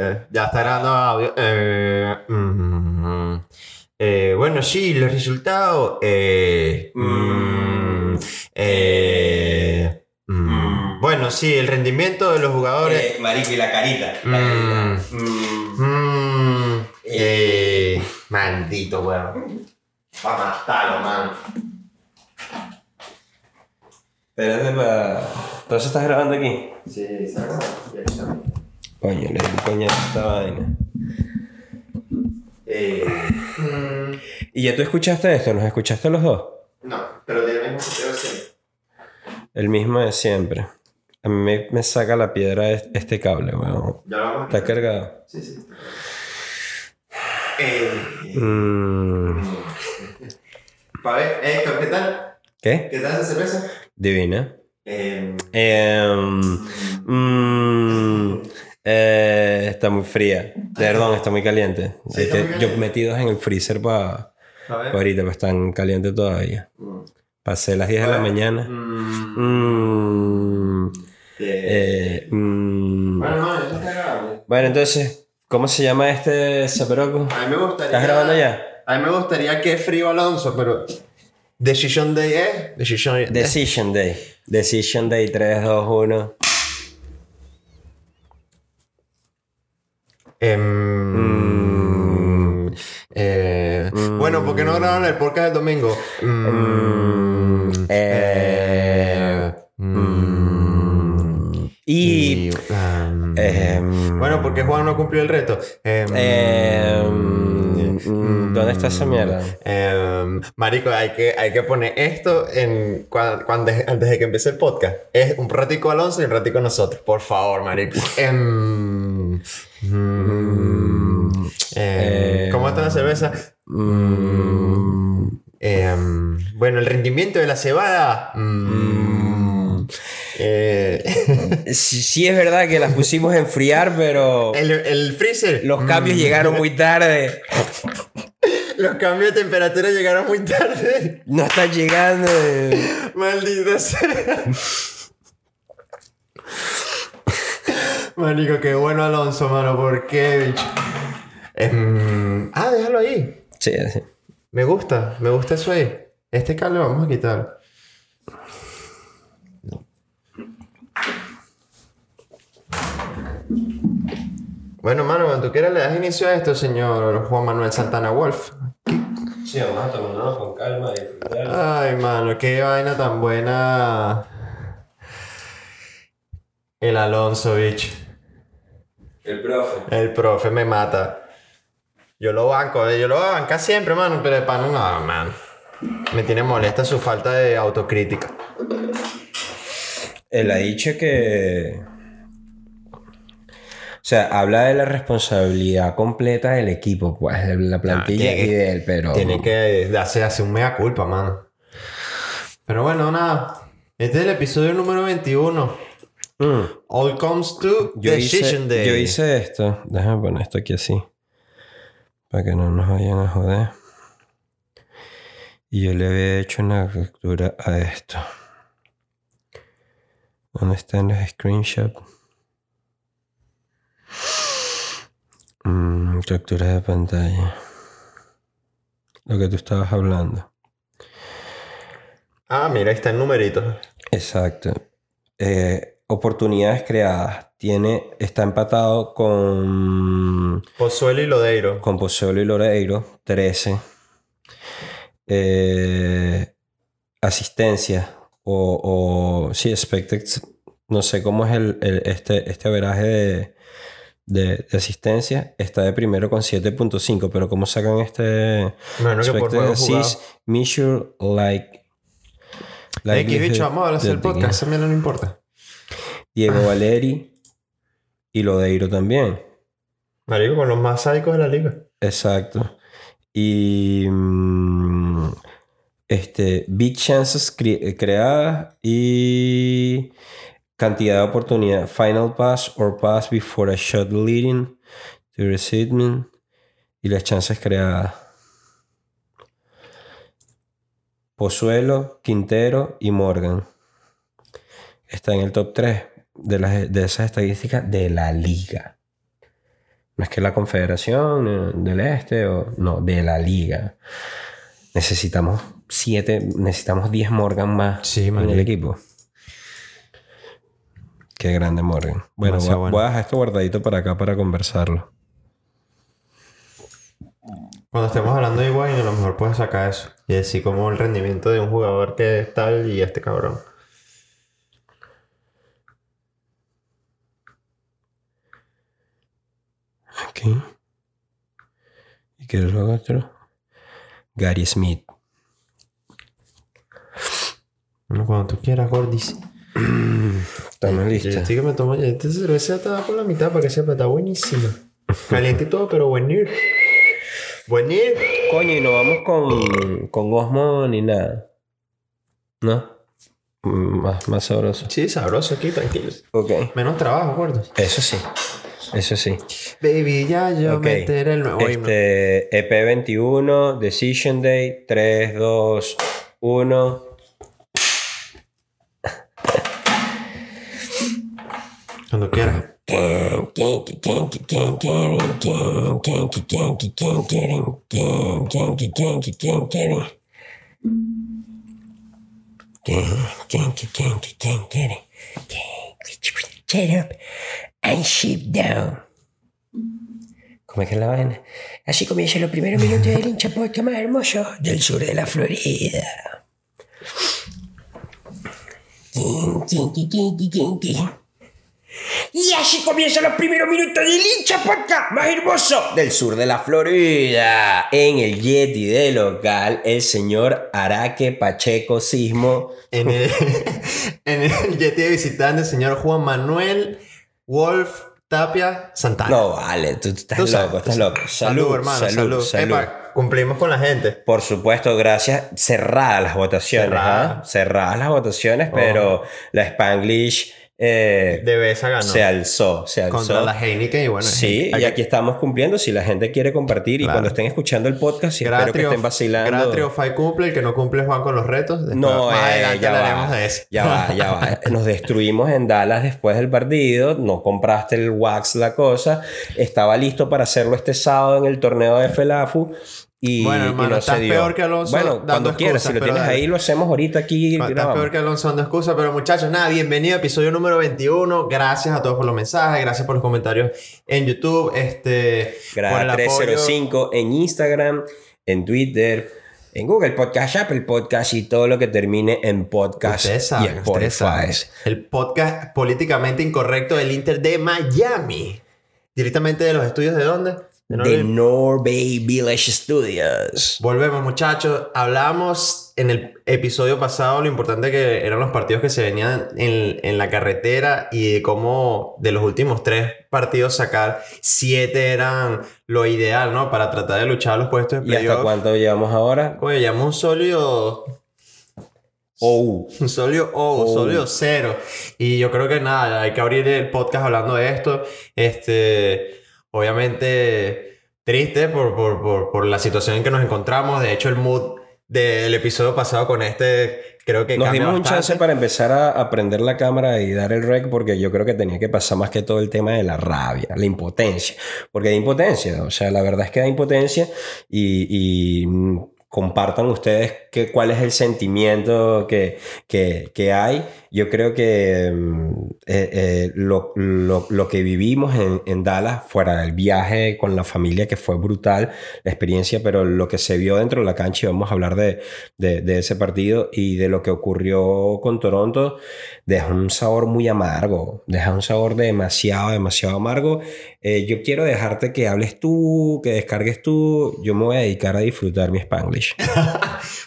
Eh, ya está grabando audio. Eh, mm, eh, bueno, sí, los resultados. Eh, mm, eh, mm, bueno, sí, el rendimiento de los jugadores. Eh, marico, y la carita. La Mm. carita. Mm. Mm, eh, maldito, weón. Va a matarlo, man. Espérate para. ¿Entonces estás grabando aquí? Sí, saca. Coño, le di coño a esta vaina. Eh, ¿Y ya tú escuchaste esto? ¿Nos escuchaste los dos? no, pero tiene el mismo sentido siempre. El mismo de siempre. A mí me, me saca la piedra es- este cable, weón. Ya lo vamos a ¿Está cargado? Sí, sí. Eh, Mm, pa' ver, Héctor, ¿qué tal? ¿Qué? ¿Qué tal esa cerveza? Divina. Eh, mm, eh, está muy fría. Perdón, está muy caliente. Sí, Es está que muy yo caliente. metí dos en el freezer para a ver. ahorita, pues están calientes todavía. Mm. Pasé las 10 de la mañana. mm, Mm, eh, eh, mm. Bueno, no, eso está grabando. Bueno, entonces, ¿cómo se llama este zaperoco? A mí me gustaría. ¿Estás grabando ya? A mí me gustaría que frío Alonso, pero. Decision Day es. Decision. Decision Day. Decision Day 3, 2, 1. Em, eh, Bueno, ¿por qué no grabaron el podcast del domingo? Mm, eh, mm, Y. um, em, bueno, porque Juan no cumplió el reto. Em, mm, ¿Dónde está esa mierda? marico, hay que, hay que poner esto en cuando, antes de que empiece el podcast. Es un ratico Alonso y un ratico nosotros. Por favor, marico. Mm, em, ¿Cómo está la cerveza? Mm, Em, bueno, el rendimiento de la cebada. mm, eh, sí, sí es verdad que las pusimos a enfriar, pero el, el freezer. los cambios llegaron muy tarde. Los cambios de temperatura llegaron muy tarde. No están llegando. Maldita sea. Marico, qué bueno Alonso, mano. ¿Por qué, bicho? Em, ah, déjalo ahí. Sí, sí. Me gusta, me gusta eso ahí. Este cable vamos a quitar. Bueno, mano, cuando tú quieras le das inicio a esto, señor Juan Manuel Santana Wolf. Sí, vamos a tomarnos con calma y disfrutar. Ay, mano, qué vaina tan buena. El Alonso, bicho. El profe. El profe me mata. Yo lo banco, eh, yo lo bancar siempre, mano, pero de pan no, man. Me tiene molesta su falta de autocrítica. Él ha dicho que. O sea, habla de la responsabilidad completa del equipo, pues, de la plantilla Ah, y de él, pero. Tiene que hacer, hacer un mea culpa, mano. Pero bueno, nada. Este es el episodio número 21. Mm. All comes to Yo, hice, Decision Day. yo hice esto. Déjame poner esto aquí así. Para que no nos vayan a joder. Y yo le había hecho una captura a esto. ¿Dónde están los screenshots? Mm, captura de pantalla. Lo que tú estabas hablando. Ah, mira, ahí está el numerito. Exacto. Eh, oportunidades creadas. Tiene, está empatado con, Pozuelo y Lodeiro. con Pozuelo y Loreiro, 13. Eh, asistencia o, o sí, expected, no sé cómo es el, el- este, este averaje de, de, de asistencia. Está de primero con 7.5, pero ¿cómo sacan este Bueno, que por expected juego jugado. assist? Measure like... X, bicho, vamos a hacer el podcast. A mí no me importa. Diego Valeri y Lodeiro también. Marico, con los más sádicos de la liga. Exacto. Y mm, este, big chances cre- eh, creadas y cantidad de oportunidad. Final pass or pass before a shot leading to receiver y las chances creadas. Pozuelo, Quintero y Morgan. Está en el top 3 de, las, de esas estadísticas de la liga. No es que la confederación eh, del este o no, de la liga. Necesitamos siete, necesitamos 10 Morgan más Sí, en el equipo. Qué grande Morgan. Bueno, voy, Demasiado voy bueno. a dejar esto guardadito para acá para conversarlo. Cuando estemos hablando de Higuaín, a lo mejor puedes sacar eso. Y decir como el rendimiento de un jugador que es tal y este cabrón. Aquí. ¿Y qué es lo otro? Gary Smith. Bueno, cuando tú quieras, Gordis. Estamos listos. estoy que me tomo ya. Esta cerveza está por la mitad para que sepa, está buenísima. Caliente y todo, pero buenir. Buenir. Coño, y no vamos con, con Osmo ni nada. ¿No? Mm, Más, más sabroso. Sí, sabroso aquí, tranquilo. Ok. Menos trabajo, gordos. Eso sí. Eso sí. Baby, ya yo Ok. meteré el nuevo himno. Este, EP21, Decision Day, 3, 2, 1. Cuando quieras. And ship down. ¿Cómo es que es la vaina? Así comienzan los primeros minutos del hincha más hermoso del sur de la Florida. Y así comienzan los primeros minutos del hincha podcast más hermoso del sur de la Florida. En el Yeti de local, el señor Araque Pacheco Sismo. En el, en el Yeti de visitante, señor Juan Manuel Wolf Tapia Santana. No, vale, tú, tú estás Tú sabes, loco, estás loco. Salud, hermano, salud. salud. Epa, cumplimos con la gente. Por supuesto, gracias. Cerradas las votaciones, Cerradas. ¿ah? Cerradas las votaciones, pero la Spanglish eh, De Besa ganó. se alzó, se alzó. Contra la Heineken y bueno. Sí, y aquí estamos cumpliendo. Si la gente quiere compartir y cuando estén escuchando el podcast, y espero que estén vacilando. Gratrio Fai cumple, el que no cumple Juan con los retos. Después, No, más eh, adelante ya hablaremos va, de eso. Ya va, ya va. Nos destruimos en Dallas después del partido. No compraste el wax, la cosa. Estaba listo para hacerlo este sábado en el torneo de FELAFU. Y, Bueno, y hermano, no estás peor que Alonso Bueno, dando cuando quieras, si lo tienes dale. ahí, lo hacemos ahorita aquí. Estás peor que Alonso dando excusa, pero muchachos, nada, bienvenido a episodio número 21. Gracias a todos por los mensajes, gracias por los comentarios en YouTube, este, Grada apoyo. 305 en Instagram, en Twitter, en Google Podcast, Apple Podcast y todo lo que termine en podcast Ustedes y saben, ustedes Spotify. saben. El podcast políticamente incorrecto del Inter de Miami. Directamente de los estudios de dónde? De Norway. Village Studios. Volvemos, muchachos. Hablamos en el episodio pasado lo importante que eran los partidos que se venían en, en la carretera y de cómo de los últimos tres partidos sacar siete eran lo ideal, ¿no? Para tratar de luchar los puestos de ¿Y hasta cuánto llevamos ahora? Oye, llamo un sólido Oh, un sólido O, un Oh. sólido cero. Y yo creo que nada, hay que abrir el podcast hablando de esto. Este, obviamente, triste por, por, por, por la situación en que nos encontramos. De hecho, el mood del episodio pasado con este, creo que nos dimos un bastante. chance para empezar a aprender la cámara y dar el rec porque yo creo que tenía que pasar más que todo el tema de la rabia, la impotencia. Porque hay impotencia, o sea, la verdad es que hay impotencia y, y, mm, compartan ustedes que, cuál es el sentimiento que, que, que hay. Yo creo que mm, eh, eh, lo, lo- lo que vivimos en, en Dallas, fuera del viaje con la familia, que fue brutal la experiencia, pero lo que se vio dentro de la cancha, y vamos a hablar de, de, de ese partido y de lo que ocurrió con Toronto, deja un sabor muy amargo, deja un sabor demasiado, demasiado amargo. Eh, yo quiero dejarte que hables tú, que descargues tú, yo me voy a dedicar a disfrutar mi Spanglish.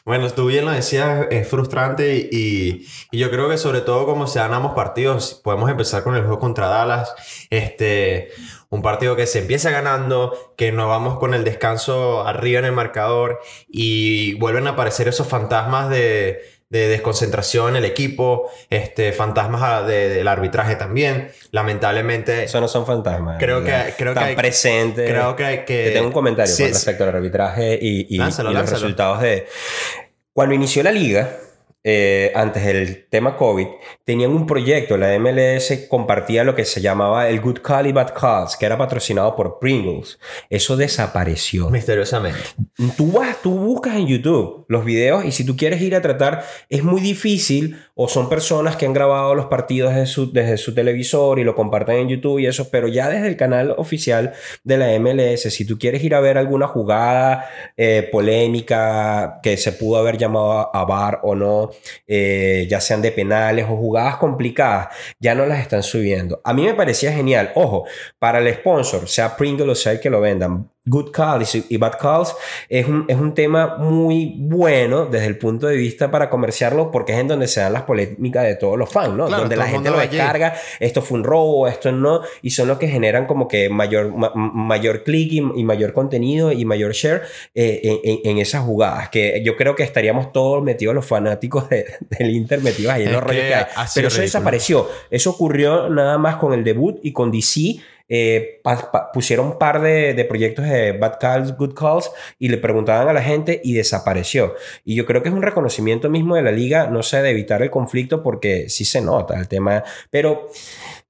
Bueno, tú bien lo decías, es frustrante y, y- yo creo que sobre todo como se dan ambos partidos, podemos empezar con el juego contra Dallas, este, un partido que se empieza ganando, que nos vamos con el descanso arriba en el marcador y vuelven a aparecer esos fantasmas de, de desconcentración en el equipo, este, fantasmas de- del arbitraje también, lamentablemente. Eso no son fantasmas. Creo que- creo que hay- presentes. creo que hay que... Te tengo un comentario Sí, con sí. respecto al arbitraje y, y- Lánzalo, y los lánzalo. resultados de... Cuando inició la liga, eh, antes del tema COVID, tenían un proyecto, la MLS compartía lo que se llamaba el Good Call y Bad Calls, que era patrocinado por Pringles. Eso desapareció. Misteriosamente. Tú vas, tú buscas en YouTube los videos y si tú quieres ir a tratar, es muy difícil o son personas que han grabado los partidos desde su, televisor y lo comparten en YouTube y eso, pero ya desde el canal oficial de la MLS, si tú quieres ir a ver alguna jugada eh, polémica que se pudo haber llamado a VAR o no, eh, ya sean de penales o jugadas complicadas, ya no las están subiendo. A mí me parecía genial. Ojo, para el sponsor, sea Pringle o sea el que lo vendan, Good Calls y Bad Calls es un, es un tema muy bueno desde el punto de vista para comerciarlo porque es en donde se dan las polémicas de todos los fans, ¿no? donde la gente lo descarga, esto fue un robo, esto no, y son los que generan como que mayor, mayor click y, mayor contenido y mayor share eh, en, esas jugadas, que yo creo que estaríamos todos metidos, los fanáticos del Inter metidos ahí en los rollos Pero eso desapareció, eso ocurrió nada más con el debut y con DC eh, pusieron un par de, proyectos de Bad Calls, Good Calls y le preguntaban a la gente y desapareció. Y yo creo que es un reconocimiento mismo de la liga, no sé, de evitar el conflicto porque sí se nota el tema, pero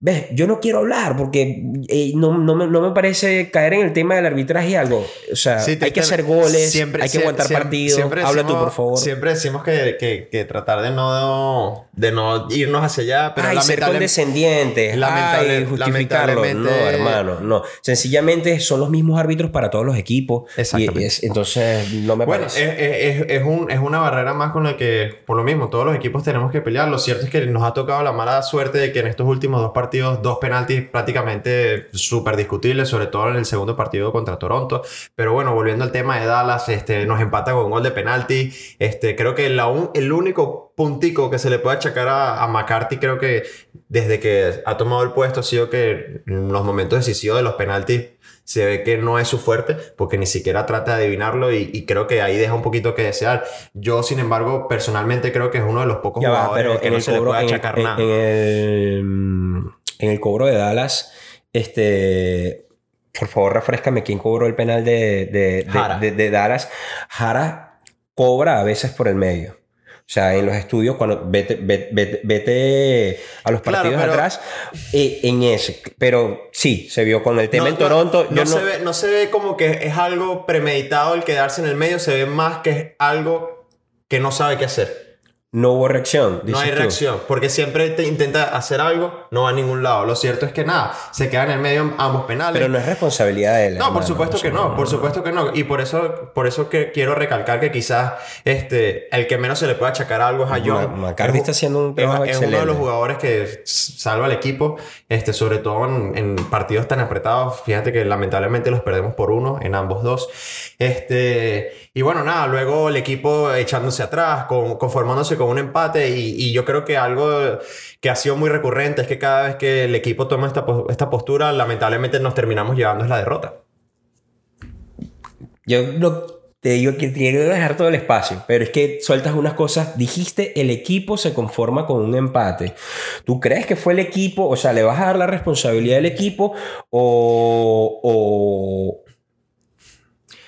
¿Ves? Yo no quiero hablar porque eh, no, no, me, no, me, parece caer en el tema del arbitraje algo. O sea, hay que hacer goles, hay que aguantar partidos. Habla tú, por favor. Siempre decimos que, que, que, tratar de no, de no irnos hacia allá, pero ay, ser condescendientes, lamentable, justificarlo. No, hermano, no. Sencillamente son los mismos árbitros para todos los equipos. Exactamente. entonces, no me bueno, parece. Es, es, es, un, es una barrera más con la que, por lo mismo, todos los equipos tenemos que pelear. Lo cierto es que nos ha tocado la mala suerte de que en estos últimos dos partidos dos penaltis prácticamente súper discutibles, sobre todo en el segundo partido contra Toronto. Pero bueno, volviendo al tema de Dallas, este, nos empata con un gol de penalti. Este, creo que la el único puntico que se le puede achacar a, a, McCarthy, creo que desde que ha tomado el puesto ha sido que en los momentos decisivos de los penaltis se ve que no es su fuerte porque ni siquiera trata de adivinarlo y, creo que ahí deja un poquito que desear. Yo, sin embargo, personalmente creo que es uno de los pocos jugadores que no se le puede achacar nada. En el cobro de Dallas, este, por favor, refrescame quién cobró el penal de, de, de, Dallas. Jara cobra a veces por el medio. O sea, en los estudios, cuando vete, vete, a los partidos atrás, eh, en ese. Pero sí, se vio con el tema en Toronto. No, se ve, no se ve como que es algo premeditado el quedarse en el medio, se ve más que es algo que no sabe qué hacer. No hubo reacción. No hay reacción, porque siempre te intenta hacer algo, no va a ningún lado. Lo cierto es que nada, se quedan en el medio ambos penales. Pero no es responsabilidad de él. No, por supuesto que no, por supuesto que no. Y por eso, por eso que quiero recalcar que quizás este, el que menos se le puede achacar algo es a John. McCarthy está haciendo un trabajo es, es uno de los jugadores que salva al equipo, este, sobre todo en, partidos tan apretados. Fíjate que lamentablemente los perdemos por uno en ambos dos. Este, y bueno, nada, luego el equipo echándose atrás, con, conformándose con un empate y, yo creo que algo que ha sido muy recurrente es que cada vez que el equipo toma esta, esta postura, lamentablemente nos terminamos llevando es la derrota. Yo te digo que quiero dejar todo el espacio, pero es que sueltas unas cosas. Dijiste, el equipo se conforma con un empate. ¿Tú crees que fue el equipo? O sea, ¿le vas a dar la responsabilidad al equipo o,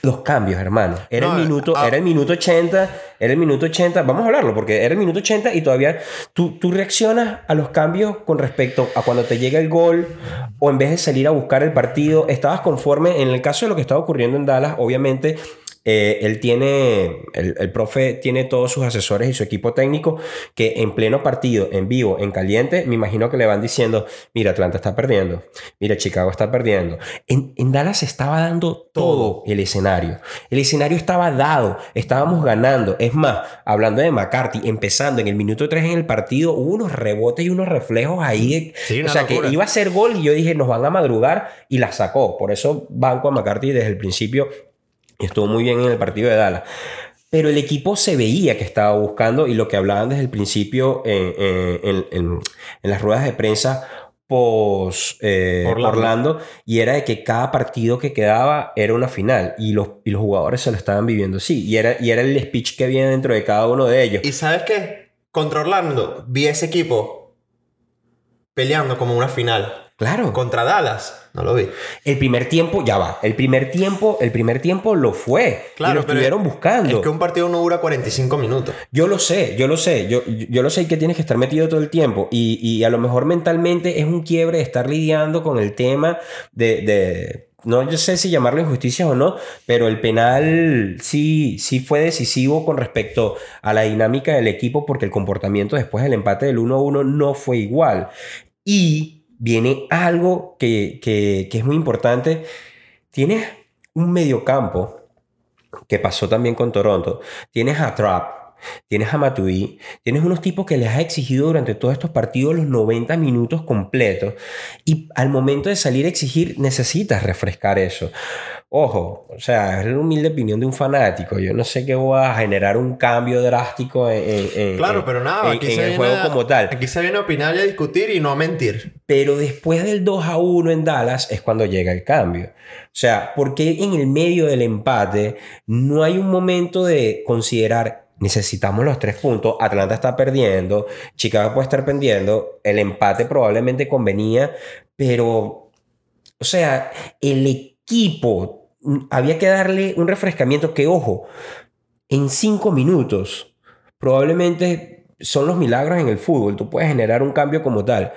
los cambios, hermano. Era, el minuto, era el minuto 80, era el minuto 80, vamos a hablarlo, porque era el minuto 80 y todavía tú, tú reaccionas a los cambios con respecto a cuando te llega el gol o en vez de salir a buscar el partido, estabas conforme, en el caso de lo que estaba ocurriendo en Dallas, obviamente eh, él tiene, el, profe tiene todos sus asesores y su equipo técnico que en pleno partido, en vivo, en caliente, me imagino que le van diciendo, mira, Atlanta está perdiendo, mira, Chicago está perdiendo. En, en Dallas estaba dando todo el escenario. El escenario estaba dado, estábamos ganando. Es más, hablando de McCarthy, empezando en el minuto 3 en el partido, hubo unos rebotes y unos reflejos ahí. o sea, que iba a ser gol y yo dije, nos van a madrugar y la sacó. Por eso banco a McCarthy desde el principio estuvo muy bien en el partido de Dallas. Pero el equipo se veía que estaba buscando y lo que hablaban desde el principio en, en, las ruedas de prensa post eh, Orlando. y era de que cada partido que quedaba era una final y los, y los jugadores se lo estaban viviendo así y era, y era el speech que había dentro de cada uno de ellos. ¿Y sabes qué? Contra Orlando vi ese equipo peleando como una final. Claro. Contra Dallas, no lo vi. El primer tiempo, ya va. El primer tiempo, el primer tiempo lo fue. Claro, y lo estuvieron buscando. Es que un partido no dura 45 minutos. Yo lo sé, yo lo sé, yo, yo lo sé que tienes que estar metido todo el tiempo y, y a lo mejor mentalmente es un quiebre de estar lidiando con el tema de, de no yo sé si llamarlo injusticia o no, pero el penal sí, sí fue decisivo con respecto a la dinámica del equipo porque el comportamiento después del empate del 1-1 no fue igual. Y viene algo que, que, es muy importante. Tienes un mediocampo que pasó también con Toronto. Tienes a Trapp, Tienes a Matuidi, tienes unos tipos que les has exigido durante todos estos partidos los 90 minutos completos y al momento de salir a exigir necesitas refrescar eso. Ojo, o sea, es la humilde opinión de un fanático. Yo no sé qué va a generar un cambio drástico en, en Claro, en- pero nada, en- aquí en se el viene juego a- como tal. Aquí se viene a opinar y a discutir y no a mentir. Pero después del 2 a 1 en Dallas es cuando llega el cambio. O sea, porque en el medio del empate no hay un momento de considerar necesitamos los tres puntos, Atlanta está perdiendo, Chicago puede estar perdiendo, el empate probablemente convenía, pero, o sea, el equipo había que darle un refrescamiento que, ojo, en cinco minutos, probablemente son los milagros en el fútbol, tú puedes generar un cambio como tal,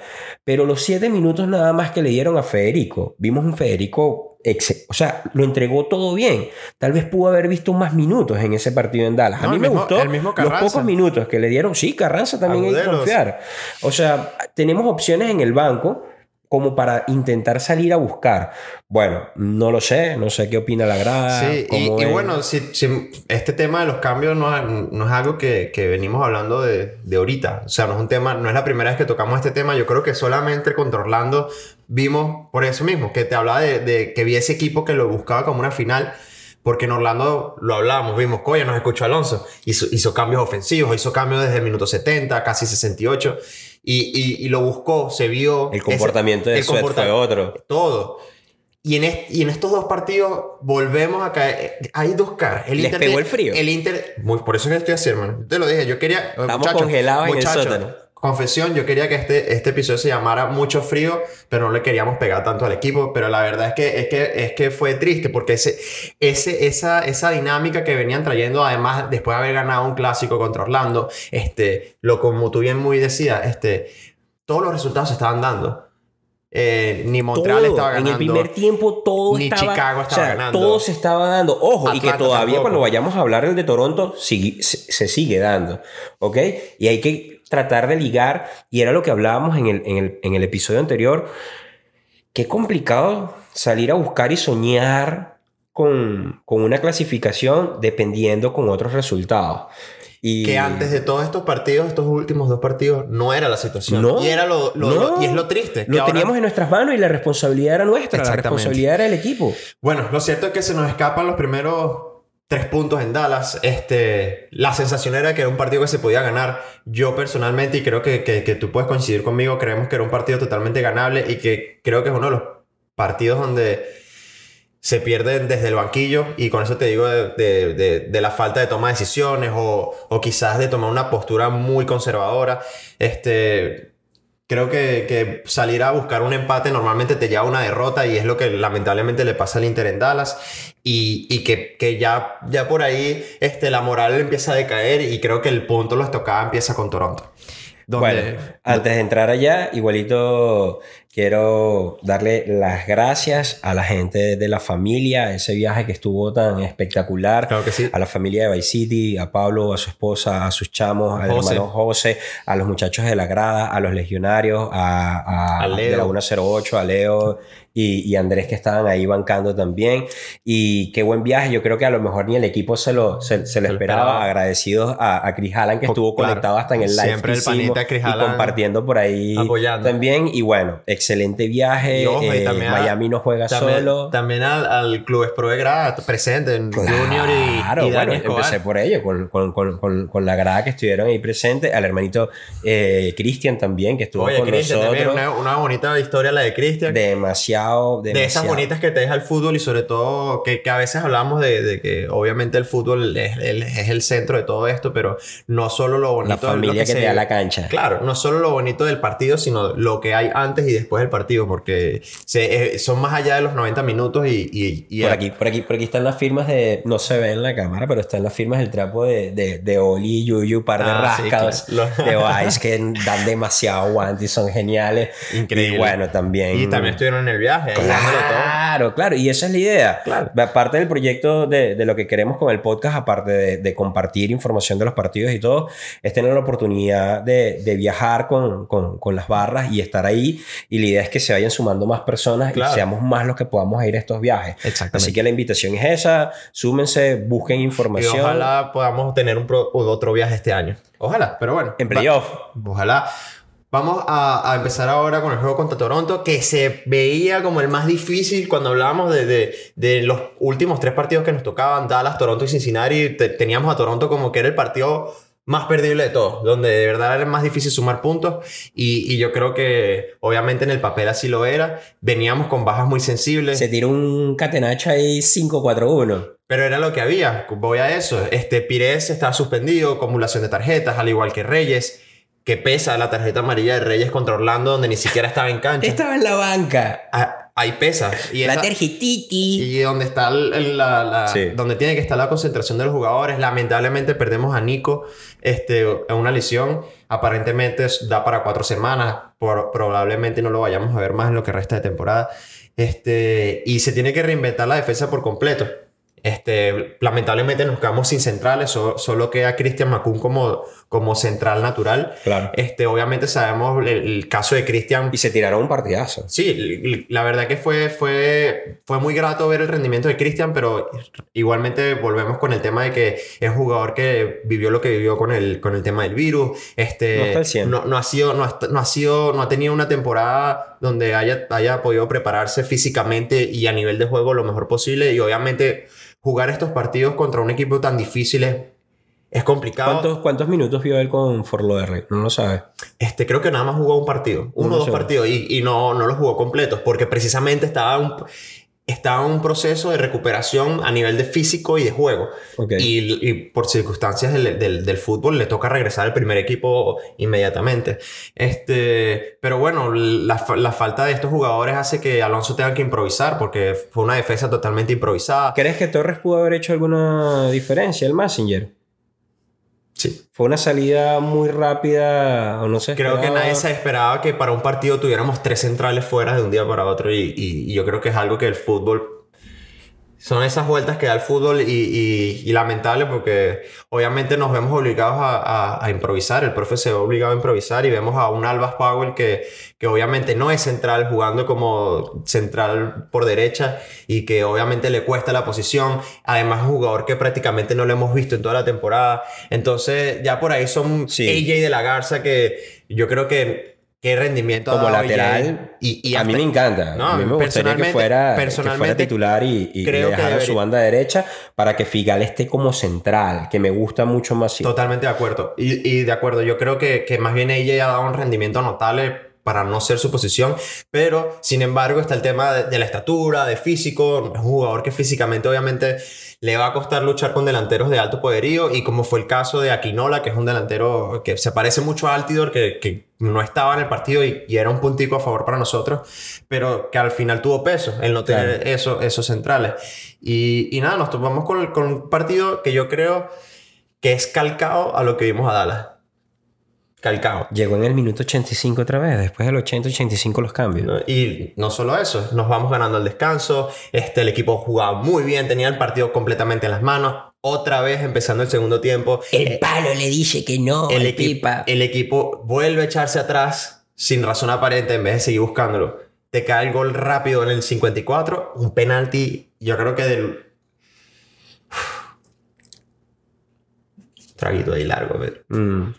pero los siete minutos nada más que le dieron a Federico, vimos un Federico, ex- o sea, lo entregó todo bien, tal vez pudo haber visto más minutos en ese partido en Dallas, a mí me mismo- gustó los pocos minutos que le dieron, sí, Carranza también hay que confiar, o sea, tenemos opciones en el banco, como para intentar salir a buscar. Bueno, no lo sé, no sé qué opina la grada. Sí, y, bueno, si, si este tema de los cambios no, no es algo que, que venimos hablando de, de ahorita. O sea, no es un tema, no es la primera vez que tocamos este tema. Yo creo que solamente contra Orlando vimos por eso mismo, que te hablaba de, de que vi ese equipo que lo buscaba como una final. Porque en Orlando lo hablábamos, vimos, coño, nos escuchó Alonso. Hizo, hizo cambios ofensivos, hizo cambios desde el minuto 70, casi 68. Y, y, y lo buscó, se vio. el comportamiento de el Sweat comporta- fue otro. todo. Y en, est- y en estos dos partidos volvemos a caer. Hay dos caras. El Les Inter pegó el frío. El Inter. muy- por eso que estoy así, hermano. Yo te lo dije. Yo quería. Estamos congelados en el sótano. Confesión, yo quería que este, este episodio se llamara Mucho Frío, pero no le queríamos pegar tanto al equipo. Pero la verdad es que, es que, es que fue triste porque ese, ese, esa, esa dinámica que venían trayendo, además, después de haber ganado un clásico contra Orlando, este, lo como tú bien muy decías, este, todos los resultados se estaban dando. Eh, ni Montreal Todo. estaba ganando. En el primer tiempo todo Ni estaba... Chicago estaba o sea, ganando. Todo se estaba dando. Ojo, y que todavía tampoco. cuando vayamos a hablar del de Toronto sigue- se, se sigue dando. ¿Ok? Y hay que tratar de ligar, y era lo que hablábamos en el, en el, en el episodio anterior, qué complicado salir a buscar y soñar con, con una clasificación dependiendo con otros resultados. Y... Que antes de todos estos partidos, estos últimos dos partidos, no era la situación. No, y era lo, lo- no. lo- y es lo triste. Lo ahora- teníamos en nuestras manos y la responsabilidad era nuestra, la responsabilidad era del equipo. Bueno, lo cierto es que se nos escapan los primeros tres puntos en Dallas. Este, la sensación era que era un partido que se podía ganar. Yo personalmente, y creo que, que, tú puedes coincidir conmigo, creemos que era un partido totalmente ganable y que creo que es uno de los partidos donde se pierden desde el banquillo y con eso te digo de, de- de- la falta de toma de decisiones o, o quizás de tomar una postura muy conservadora. Este, creo que, que salir a buscar un empate normalmente te lleva a una derrota y es lo que lamentablemente le pasa al Inter en Dallas y, y que, que ya, ya por ahí este, la moral empieza a decaer y creo que el punto los tocaba empieza con Toronto. Donde, Bueno, antes de entrar allá, igualito quiero darle las gracias a la gente de la familia, ese viaje que estuvo tan espectacular. Claro que sí. A la familia de Vice City, a Pablo, a su esposa, a sus chamos, al José. hermano José, a los muchachos de la grada, a los legionarios, a, a, A Leo. de la 108, a Leo y, y Andrés que estaban ahí bancando también. Y qué buen viaje. Yo creo que a lo mejor ni el equipo se lo, se, se lo lo esperaba. esperaba. Agradecidos a, a Chris Hallan que estuvo claro. conectado hasta en el live. Siempre que el panita Chris y Hallan compartiendo por ahí apoyando. también. Y bueno, excelente viaje. Y y Eh, también a- Miami no juega también, solo. también al, al Club Pro de Grada presente en Junior y, Claro, y bueno, empecé por ello, con, con, con, con, con la grada que estuvieron ahí presentes, al hermanito eh, Cristian también, que estuvo Oye, con también nosotros. una, una bonita historia la de Cristian. Demasiado, de demasiado. esas bonitas que te deja el fútbol y sobre todo que, que a veces hablamos de, de que obviamente el fútbol es, el- es el centro de todo esto, pero no solo lo bonito La de lo familia que, se- te da la cancha. Claro, no solo lo bonito del partido, sino lo que hay antes y después del partido porque se, eh, son más allá de los 90 minutos y... y- y- Por aquí, por aquí, por aquí están las firmas de. No se ve en la cámara, pero están las firmas del trapo de, de, de Oli y Yuyu, par de Ah, sí, rascados claro. de Vice que dan demasiado aguante y son geniales. Increíble. Y bueno, también. y también estuvieron en el viaje. Ahí dándolo todo. Claro, claro, y esa es la idea. Claro. Aparte del proyecto de, de lo que queremos con el podcast, aparte de, de compartir información de los partidos y todo, es tener la oportunidad de, de viajar con, con- con las barras y estar ahí. Y la idea es que se vayan sumando más personas Claro. y seamos más los que podamos ir a estos viajes. Así que la invitación es esa, súmense, busquen Y información. ojalá podamos tener un pro- otro viaje este año. Ojalá, pero bueno. En playoff. Ojalá. Vamos a, a empezar ahora con el juego contra Toronto, que se veía como el más difícil cuando hablábamos de, de- de los últimos tres partidos que nos tocaban, Dallas, Toronto y Cincinnati. Te- teníamos a Toronto como que era el partido más perdible de todos, donde de verdad era más difícil sumar puntos. Y, y yo creo que obviamente en el papel así lo era. Veníamos con bajas muy sensibles. Se tiró un catenacho ahí 5-4-1. Pero era lo que había. Voy a eso. Este Pires estaba suspendido, acumulación de tarjetas, al igual que Reyes. Que pesa la tarjeta amarilla de Reyes contra Orlando, donde ni siquiera estaba en cancha. Estaba en la banca. Ah, ahí pesa. Y, la tarjetiti. y donde está el- el- la, la- Sí. donde tiene que estar la concentración de los jugadores. Lamentablemente perdemos a Nico este, en una lesión. Aparentemente es- da para cuatro semanas. Por- probablemente no lo vayamos a ver más en lo que resta de temporada. Este, y se tiene que reinventar la defensa por completo. Este, lamentablemente nos quedamos sin centrales, so- solo queda Christian Macun como, como central natural. Claro. Este, obviamente sabemos el, el caso de Christian Y se tiraron un partidazo. Sí, la verdad que fue, fue, fue muy grato ver el rendimiento de Cristian, pero igualmente volvemos con el tema de que es un jugador que vivió lo que vivió con el, con el tema del virus. Este, No está al 100. no, no ha sido, no, ha, no ha sido, no ha tenido una temporada donde haya, haya podido prepararse físicamente y a nivel de juego lo mejor posible. Y obviamente jugar estos partidos contra un equipo tan difícil es, es complicado. ¿Cuántos, ¿Cuántos minutos vio él con Forlo R? No lo sabe. Este, creo que nada más jugó un partido, uno o dos partidos, y, y no, no los jugó completos, porque precisamente estaba un, estaba un proceso de recuperación a nivel de físico y de juego. Y, y por circunstancias del, del, del fútbol le toca regresar al primer equipo inmediatamente. Este, pero bueno, la, la falta de estos jugadores hace que Alonso tenga que improvisar, porque fue una defensa totalmente improvisada. ¿Crees que Torres pudo haber hecho alguna diferencia, el Messenger? Sí. Fue una salida muy rápida, o no sé. Creo que nadie se esperaba que para un partido tuviéramos tres centrales fuera de un día para otro y, y- y yo creo que es algo que el fútbol... Son esas vueltas que da el fútbol y, y- y lamentable porque obviamente nos vemos obligados a, a- a improvisar, el profe se ve obligado a improvisar y vemos a un Albas Powell que, que obviamente no es central jugando como central por derecha y que obviamente le cuesta la posición, además un jugador que prácticamente no lo hemos visto en toda la temporada, entonces ya por ahí son Sí. AJ de la Garza que yo creo que qué rendimiento Como lateral, y, y a mí me encanta. No, a mí me gustaría que personalmente- fuera, que fuera titular y, y creo que su banda derecha para que Figal esté como central, que me gusta mucho más. Totalmente de acuerdo. Y, y de acuerdo, yo creo que, que más bien ella ha dado un rendimiento notable para no ser su posición, pero sin embargo está el tema de, de la estatura, de físico, es un jugador que físicamente obviamente le va a costar luchar con delanteros de alto poderío y como fue el caso de Aquinola, que es un delantero que se parece mucho a Altidor, que, que no estaba en el partido y, y era un puntico a favor para nosotros, pero que al final tuvo peso el no tener Claro. eso, esos centrales. Y, y nada, nos topamos con, con un partido que yo creo que es calcado a lo que vimos a Dallas. Calcado. Llegó en el minuto 85 otra vez, después del 80-85 los cambios. ¿no? Y no solo eso, nos vamos ganando el descanso. Este, el equipo jugaba muy bien, tenía el partido completamente en las manos. Otra vez empezando el segundo tiempo. El palo le dice que no, el, pipa. el equipo vuelve a echarse atrás sin razón aparente en vez de seguir buscándolo. Te cae el gol rápido en el 54, un penalti, yo creo que del... Traguito ahí largo, pero... Mm.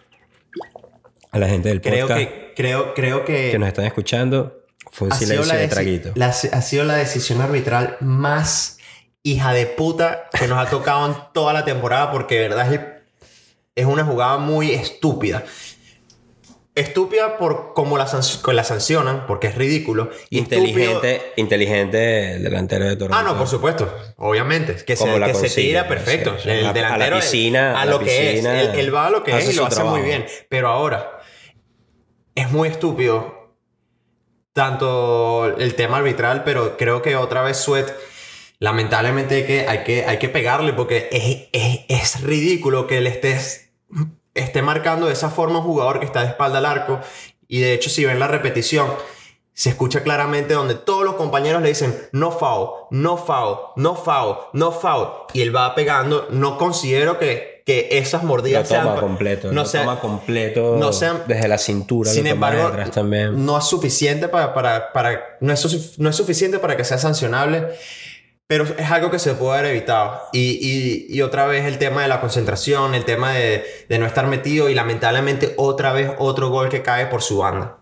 A la gente del Creo podcast que, creo, creo que, que nos están escuchando, fue un silencio de traguito. la- ha sido la decisión arbitral más hija de puta que nos ha tocado en toda la temporada porque de verdad es, es una jugada muy estúpida. Estúpida por cómo la, sanc- la sancionan, porque es ridículo. Y estúpido- Inteligente, inteligente el delantero de Toronto. Ah, no, por supuesto. Obviamente. Que se, que se tira perfecto. El A- a la delantero. piscina, A a lo que es. Él, él va a lo que es y lo hace muy bien. Pero ahora, es muy estúpido tanto el tema arbitral, pero creo que otra vez Sweat, lamentablemente hay que, hay que, hay que pegarle porque es, es, es ridículo que le estés, esté marcando de esa forma un jugador que está de espalda al arco. Y de hecho, si ven la repetición, se escucha claramente donde todos los compañeros le dicen no foul, no foul, no foul, no foul. Y él va pegando. No considero que, que esas Lo mordidas toma sean. completo. no lo sean- toma completo. no sean- desde la cintura. Sin lo toma embargo, también. no es suficiente para, para, para no, es, no es suficiente para que sea sancionable, pero es algo que se puede haber evitado. Y, y, y otra vez el tema de la concentración, el tema de, de no estar metido y lamentablemente otra vez otro gol que cae por su banda.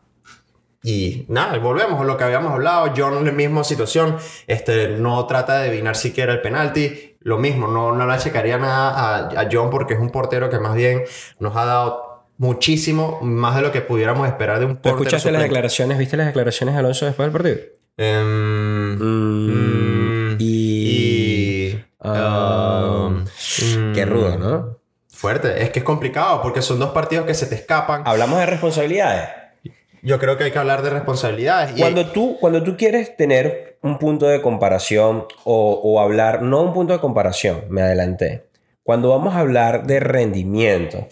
Y nada, volvemos a lo que habíamos hablado. John en la misma situación. Este, no trata de adivinar siquiera el penalti. Lo mismo, no, no le checaría nada a, a John porque es un portero que más bien nos ha dado muchísimo, más de lo que pudiéramos esperar de un ¿Tú portero. escuchaste las declaraciones? ¿Viste las declaraciones de Alonso después del partido? Em, Mm, mm, y... y. Ah, um, Qué mm, rudo, ¿no? Fuerte. Es que es complicado porque son dos partidos que se te escapan. Hablamos de responsabilidades. Yo creo que hay que hablar de responsabilidades. Y- Cuando tú, cuando tú quieres tener un punto de comparación o, hablar, no un punto de comparación, me adelanté. Cuando vamos a hablar de rendimiento,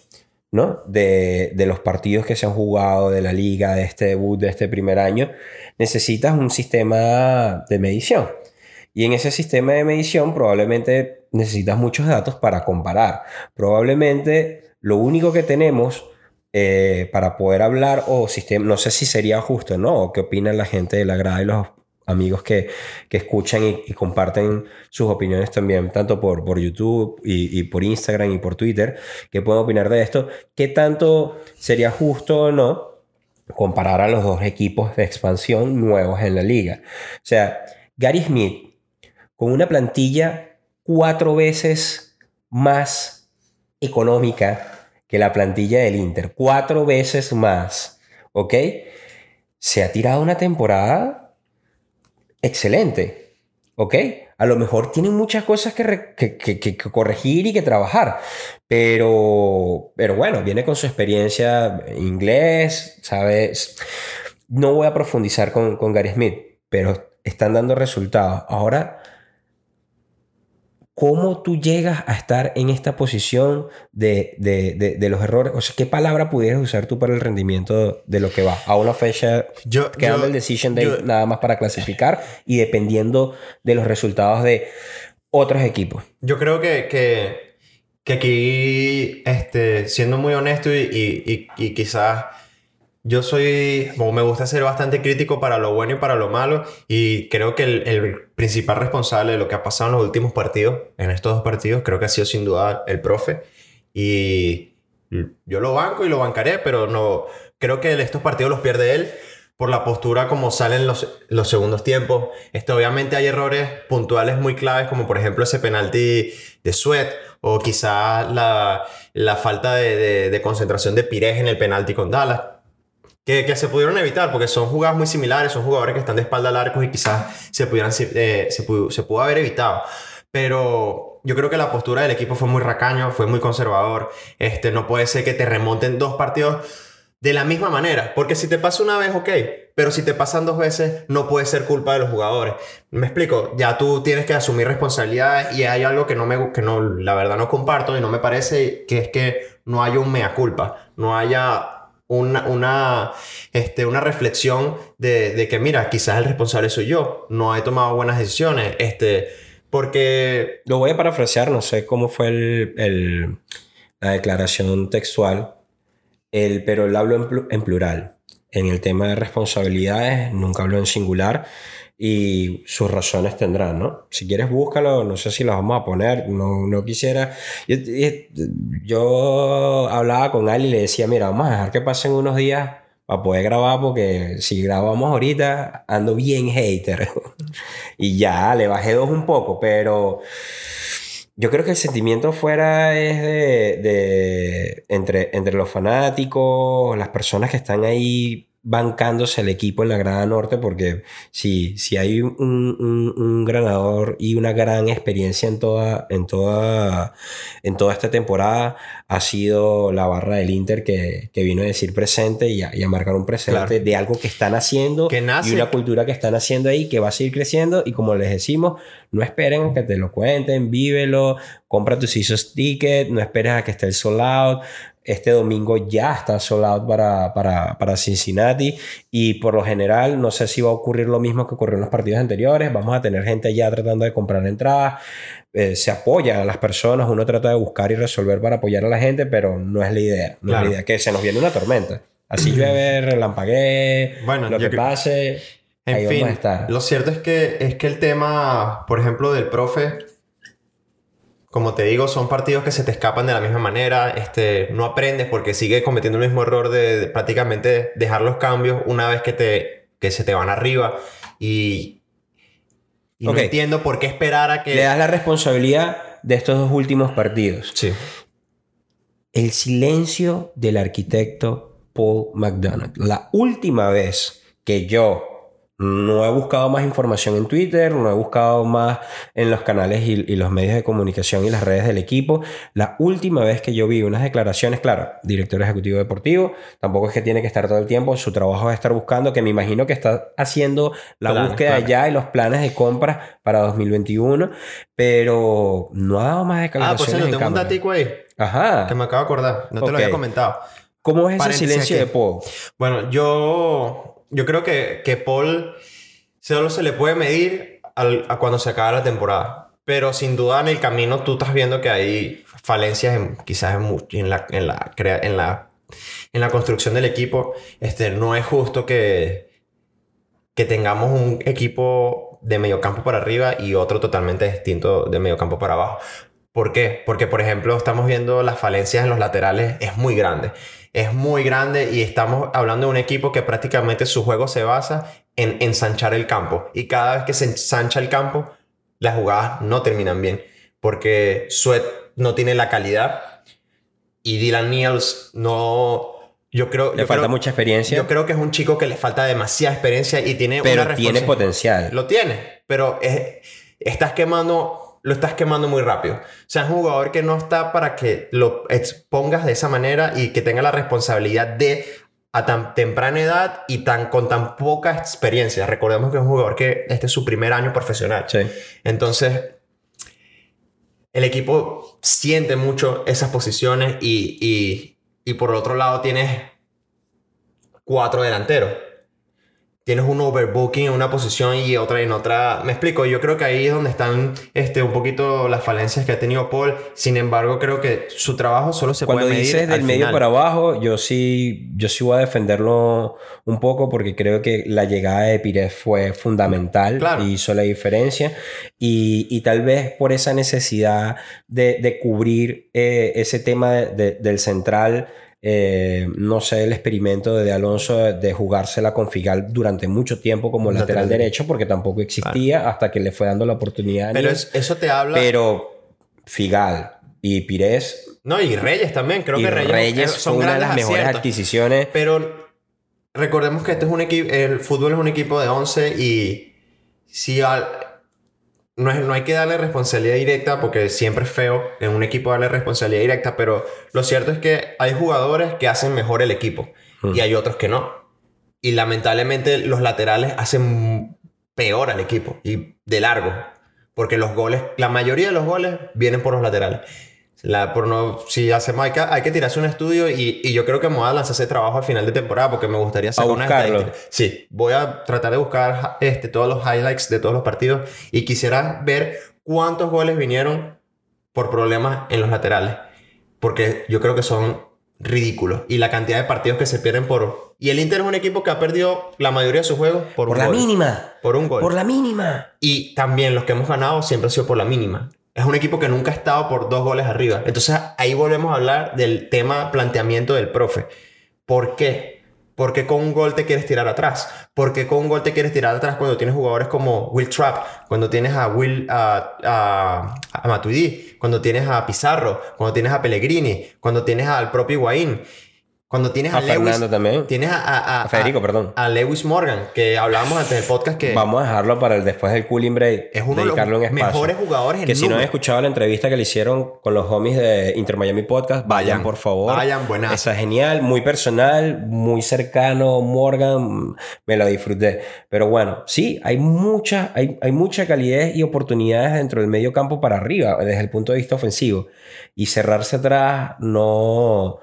¿no? De, de los partidos que se han jugado, de la liga, de este debut, de este primer año, necesitas un sistema de medición. Y en ese sistema de medición probablemente necesitas muchos datos para comparar. Probablemente lo único que tenemos eh, para poder hablar o sistema, no sé si sería justo, ¿no? Qué opina la gente de la grada y los amigos que, que escuchan y, comparten sus opiniones también, tanto por, por YouTube y, y por Instagram y por Twitter, que pueden opinar de esto. ¿Qué tanto sería justo o no comparar a los dos equipos de expansión nuevos en la liga? O sea, Gary Smith, con una plantilla cuatro veces más económica que la plantilla del Inter, cuatro veces más, ¿ok? Se ha tirado una temporada excelente, ¿ok? A lo mejor tienen muchas cosas que, que- que- que corregir y que trabajar, pero, pero bueno, viene con su experiencia inglés, ¿sabes? No voy a profundizar con, con Gary Smith, pero están dando resultados. Ahora, ¿cómo tú llegas a estar en esta posición de, de- de- de los errores? O sea, ¿qué palabra pudieras usar tú para el rendimiento de lo que va? A una fecha yo, quedando yo- el decision day yo- nada más para clasificar y dependiendo de los resultados de otros equipos. Yo creo que, que, que aquí, este, siendo muy honesto y, y, y- y quizás yo soy, como me gusta ser bastante crítico para lo bueno y para lo malo, y creo que el, el principal responsable de lo que ha pasado en los últimos partidos, en estos dos partidos, creo que ha sido sin duda el profe. Y yo lo banco y lo bancaré, pero no, creo que estos partidos los pierde él por la postura como salen los, los segundos tiempos. Este, obviamente hay errores puntuales muy claves, como por ejemplo ese penalti de Sweat, o quizá la, la falta de, de- de concentración de Pires en el penalti con Dallas, que, que se pudieron evitar, porque son jugadas muy similares, son jugadores que están de espalda al arco y quizás se, pudieran, eh, se, se pudo haber evitado. Pero yo creo que la postura del equipo fue muy racaño, fue muy conservador. Este, no puede ser que te remonten dos partidos de la misma manera, porque si te pasa una vez, ok, pero si te pasan dos veces, no puede ser culpa de los jugadores. Me explico, ya tú tienes que asumir responsabilidades y hay algo que no me, que no, la verdad no comparto y no me parece que es que no haya un mea culpa, no haya una, una, este, una reflexión de, de que, mira, quizás el responsable soy yo, no he tomado buenas decisiones, este, porque Lo voy a parafrasear, no sé cómo fue el, el- la declaración textual, el, pero él habló en, en plural. En el tema de responsabilidades, nunca habló en singular y sus razones tendrán, ¿no? Si quieres, búscalo, no sé si las vamos a poner, no, no quisiera. Yo, hablaba con Ali y le decía, mira, vamos a dejar que pasen unos días para poder grabar, porque si grabamos ahorita, ando bien hater. y ya, le bajé dos un poco, pero yo creo que el sentimiento fuera es de, de- entre, entre los fanáticos, las personas que están ahí bancándose el equipo en la Grada Norte porque si, si hay un, un, un, ganador y una gran experiencia en toda, en, toda, en toda esta temporada ha sido la barra del Inter que, que vino a decir presente y a, y a marcar un presente de algo que están haciendo Que nace- y una cultura que están haciendo ahí que va a seguir creciendo y como les decimos, no esperen a que te lo cuenten, vívelo, compra tus esos ticket, no esperes a que esté el sold out. Este domingo ya está sold out para, para, para Cincinnati y por lo general no sé si va a ocurrir lo mismo que ocurrió en los partidos anteriores. Vamos a tener gente ya tratando de comprar entradas. Eh, se apoyan a las personas, uno trata de buscar y resolver para apoyar a la gente, pero no es la idea. No Claro. es la idea que se nos viene una tormenta. Así llueve, relampaguee, Bueno, lo que pase. En ahí fin, lo cierto es que, es que el tema, por ejemplo, del profe, como te digo, son partidos que se te escapan de la misma manera. Este, no aprendes porque sigue cometiendo el mismo error de, de prácticamente dejar los cambios una vez que, te, que se te van arriba. Y, no entiendo por qué esperar a que... Le das la responsabilidad de estos dos últimos partidos. Sí. El silencio del arquitecto Paul McDonald. La última vez que yo no he buscado más información en Twitter, no he buscado más en los canales y, y los medios de comunicación y las redes del equipo. La última vez que yo vi unas declaraciones, claro, director ejecutivo deportivo, tampoco es que tiene que estar todo el tiempo, su trabajo es estar buscando, que me imagino que está haciendo la Planes, búsqueda planes. ya y los planes de compra para 2021, pero no ha dado más Ah, declaraciones pues yo en tengo un datico ahí Ajá. que me acabo de acordar. No te lo había comentado. ¿Cómo es ese Paréntesis silencio aquí. de Paul? Bueno, yo, yo creo que, que Paul solo se le puede medir al- a cuando se acaba la temporada. Pero sin duda en el camino tú estás viendo que hay falencias en- quizás en, la, en, la, en, la, en la construcción del equipo. Este, no es justo que, que tengamos un equipo de mediocampo para arriba y otro totalmente distinto de mediocampo para abajo. ¿Por qué? Porque, por ejemplo, estamos viendo las falencias en los laterales, es muy grande. Es muy grande y estamos hablando de un equipo que prácticamente su juego se basa en ensanchar el campo. Y cada vez que se ensancha el campo, las jugadas no terminan bien. Porque Sweat no tiene la calidad y Dylan Niels no... Yo creo, Le yo falta creo- mucha experiencia, Yo creo que es un chico que le falta demasiada experiencia y tiene pero una tiene potencial. lo tiene, pero es- estás quemando, lo estás quemando muy rápido. O sea, es un jugador que no está para que lo expongas de esa manera y que tenga la responsabilidad de a tan temprana edad y tan con tan poca experiencia. Recordemos que es un jugador que este es su primer año profesional. Sí. Entonces, el equipo siente mucho esas posiciones y, y, y por el otro lado tienes cuatro delanteros. Tienes un overbooking en una posición y otra en otra. Me explico, yo creo que ahí es donde están este, un poquito las falencias que ha tenido Paul. Sin embargo, creo que su trabajo solo se Cuando puede medir dices del al medio final. para abajo, yo sí, yo sí voy a defenderlo un poco porque creo que la llegada de Pires fue fundamental Claro. y hizo la diferencia. Y, y tal vez por esa necesidad de, de cubrir eh, ese tema de- de- del central. Eh, no sé, el experimento de, De Alonso de, de jugársela con Figal durante mucho tiempo como Lateral lateral derecho. porque tampoco existía hasta que le fue dando la oportunidad. Pero es- eso te habla. Pero Figal y Pires no, y Reyes también. Creo y que Reyes, Reyes son una de las mejores aciertos. adquisiciones. Pero recordemos que este es un equipo, el fútbol es un equipo de 11 y si al- no, es- no hay que darle responsabilidad directa porque siempre es feo en un equipo darle responsabilidad directa, pero lo cierto es que hay jugadores que hacen mejor el equipo y hay otros que no. Y lamentablemente los laterales hacen peor al equipo y de largo, porque los goles, la mayoría de los goles vienen por los laterales. La, por no, si hacemos, hay que, hay que tirarse un estudio y, y yo creo que me voy a lanzar ese trabajo al final de temporada porque me gustaría sacar unas buscarlo. estadísticas. Sí, voy a tratar de buscar este, todos los highlights de todos los partidos y quisiera ver cuántos goles vinieron por problemas en los laterales. Porque yo creo que son ridículos. Y la cantidad de partidos que se pierden por... Y el Inter es un equipo que ha perdido la mayoría de sus juegos por, Por un la gol. mínima. Por un gol. Por la mínima. Y también los que hemos ganado siempre ha sido por la mínima. Es un equipo que nunca ha estado por dos goles arriba. Entonces ahí volvemos a hablar del tema planteamiento del profe. ¿Por qué? ¿Por qué con un gol te quieres tirar atrás? ¿Por qué con un gol te quieres tirar atrás cuando tienes jugadores como Will Trapp? Cuando tienes a Will a, a, a Matuidi, cuando tienes a Pizarro, cuando tienes a Pellegrini, cuando tienes al propio Higuaín. Cuando tienes a, A Lewis, también. tienes a, a- a- A Federico, perdón. a Lewis Morgan, que hablábamos antes del podcast que Vamos a dejarlo para el después del cooling break. es uno de los un espacio. mejores jugadores en Que si no han escuchado la entrevista que le hicieron con los homies de Inter Miami Podcast, vayan, Vayan, por favor. vayan, buenazo. Está genial, muy personal, muy cercano. Morgan, me lo disfruté. Pero bueno, sí, hay mucha, hay, hay mucha calidez y oportunidades dentro del medio campo para arriba, desde el punto de vista ofensivo. Y cerrarse atrás no.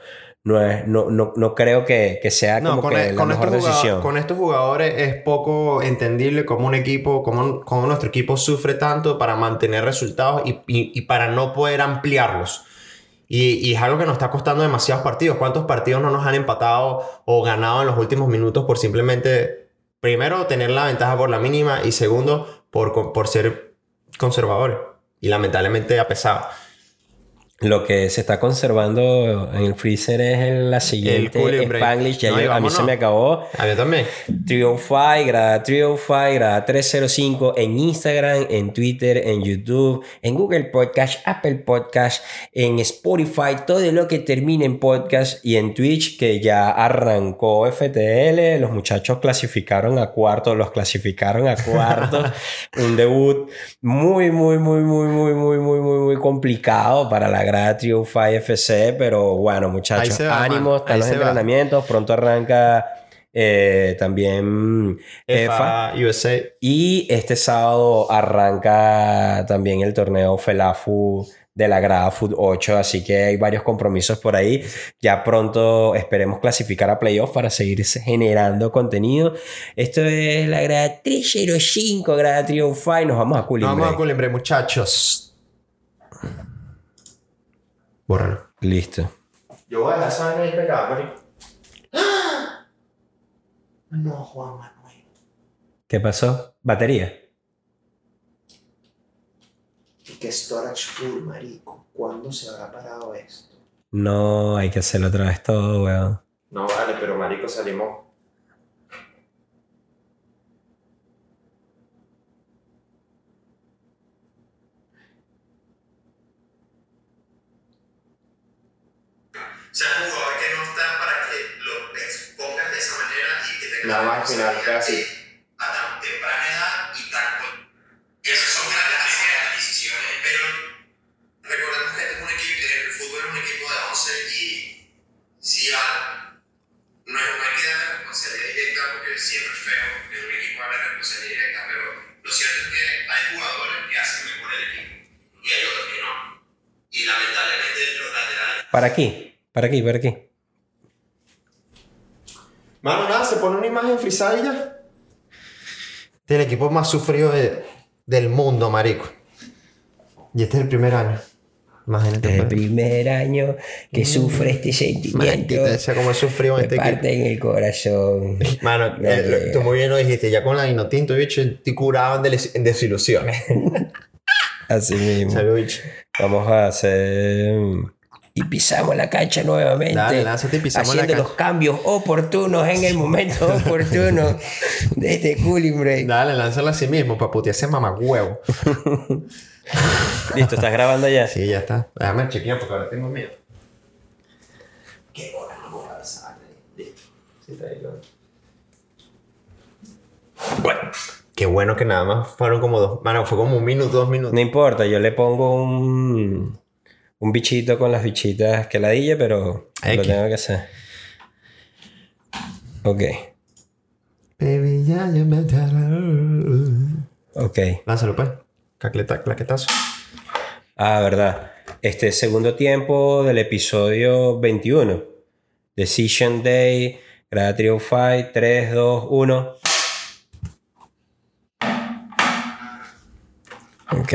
No, es, no, no, no creo que, que sea No, como con, que e- la con mejor estos jugado- decisión. con estos jugadores es poco entendible cómo un equipo, cómo, cómo nuestro equipo sufre tanto para mantener resultados y, y- y para no poder ampliarlos. Y, y es algo que nos está costando demasiados partidos. ¿Cuántos partidos no nos han empatado o ganado en los últimos minutos por simplemente, primero, tener la ventaja por la mínima y segundo, por, por ser conservadores? Y lamentablemente ha pesado. Lo que se está conservando en el freezer es la siguiente break. Spanglish. Ya No, y yo- a mí se me acabó. A mí también. 305, grada 305, grada 305 en Instagram, en Twitter, en YouTube, en Google Podcast, Apple Podcast, en Spotify, todo lo que termine en podcast y en Twitch que ya arrancó FTL. Los muchachos clasificaron a cuarto, los clasificaron a cuarto. Un debut muy, muy, muy, muy, muy, muy, muy, muy, muy complicado para la grada 305 FC, pero bueno, muchachos, man. están los va. entrenamientos, pronto arranca eh, también EFA. FA, USA. Y este sábado arranca también el torneo FELAFU de la grada Food 8, así que hay varios compromisos por ahí. Ya pronto esperemos clasificar a playoff para seguir generando contenido. Esto es la grada 305, grada 305. Nos vamos a Cooling Vamos a. Culimbre, muchachos. Bórralo. Listo. Yo voy a dejar esa vaina ahí pegada, marico. No, Juan Manuel. ¿Qué pasó? ¿Batería? Que storage full, marico. ¿Cuándo se habrá parado esto? No, hay que hacerlo otra vez todo, weón. No vale, pero marico salimos. O sea, un jugador que no está para que lo expongas de esa manera y que tengas Nada la más responsabilidad queda así. a tan temprana edad y tan con... Esas son grandes decisiones, pero recordemos que este es un equipo, el fútbol es un equipo de 11 y si va, no, es- no hay que darle responsabilidad directa porque siempre es feo que un equipo darle responsabilidad directa, pero lo cierto es que hay jugadores que hacen mejor el equipo y hay otros que no. Y lamentablemente los laterales ¿Para aquí? ¿Para aquí? ¿Para aquí? Mano, nada, se pone una imagen frisada y ya. Este es el equipo más sufrido de- del mundo, marico. Y este es el primer año. Imagínate. El pues. primer año que sufre este sentimiento. Maldita sea cómo he sufrido en Me este equipo. parte en el corazón. Mano, No, eh, tú muy bien lo dijiste. Ya con la Inotinto, bicho, estoy curado en, des- en desilusiones. Así mismo. Salud, bicho. Vamos a hacer. Y pisamos la cancha nuevamente. Dale, lánzate y pisamos la haciendo cancha. los cambios oportunos en el momento oportuno de este cooling break. Dale, lánzalo a sí mismo para putearse mamagüevo. Listo, ¿estás grabando ya? Sí, ya está. Déjame chequear porque ahora tengo miedo. Qué buena vamos a besar. Listo. Sí, está ahí, lo- Bueno. Qué bueno que nada más fueron como dos. Mano, fue como un minuto, dos minutos. No importa, yo le pongo un. Un bichito con las bichitas que ladilla, pero lo tengo que hacer. Ok, Baby, ya, ya me ok. Lánzalo, pues. Cacleta, claquetazo. Ah, verdad. Este segundo tiempo del episodio 21. Decision Day, Grada Fight, 3, 2, 1. Ok.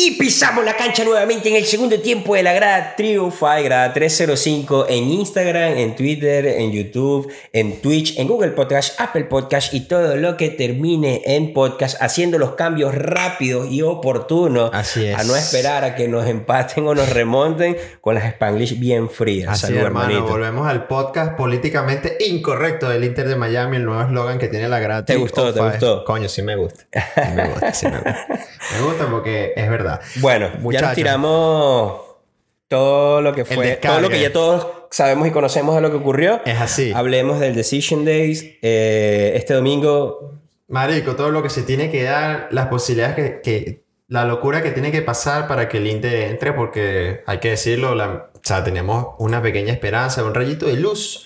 Y pisamos la cancha nuevamente en el segundo tiempo de la grada Triunfa, grada 305 en Instagram, en Twitter, en YouTube, en Twitch, en Google Podcast, Apple Podcast y todo lo que termine en podcast, haciendo los cambios rápidos y oportunos. Así es. A no esperar a que nos empaten o nos remonten con las Spanglish bien frías. Así Salud, hermano, hermanito. volvemos al podcast políticamente incorrecto del Inter de Miami, el nuevo eslogan que tiene la grada. ¿Te gustó? ¿Te gustó? Coño, sí me gusta. Sí me gusta, sí me gusta. Me gusta porque es verdad. Bueno, ya nos tiramos todo lo que fue, todo lo que ya todos sabemos y conocemos de lo que ocurrió. Es así. Hablemos del Decision Days. Eh, este domingo, Marico, todo lo que se tiene que dar, las posibilidades que, que- la locura que tiene que pasar para que el Inter entre, porque hay que decirlo, la- o sea, tenemos una pequeña esperanza, un rayito de luz.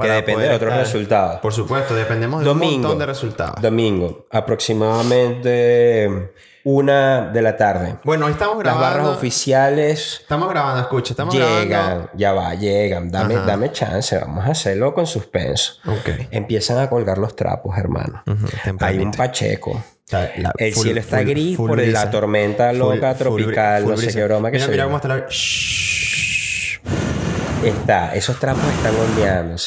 que depende de otros estar. resultados. Por supuesto, dependemos de un Domingo. montón de resultados. Domingo, aproximadamente una de la tarde. Bueno, hoy estamos Las grabando. barras oficiales Estamos grabando, escucha, estamos llegan, grabando. ya va, llegan. Dame, Ajá. dame chance, vamos a hacerlo con suspenso. Ok. Empiezan a colgar los trapos, hermano. Hay un pacheco. La- El full- cielo está full- gris full por la tormenta loca tropical, no sé qué broma que mira, se mira cómo está la... Shhh. Está, esos trapos están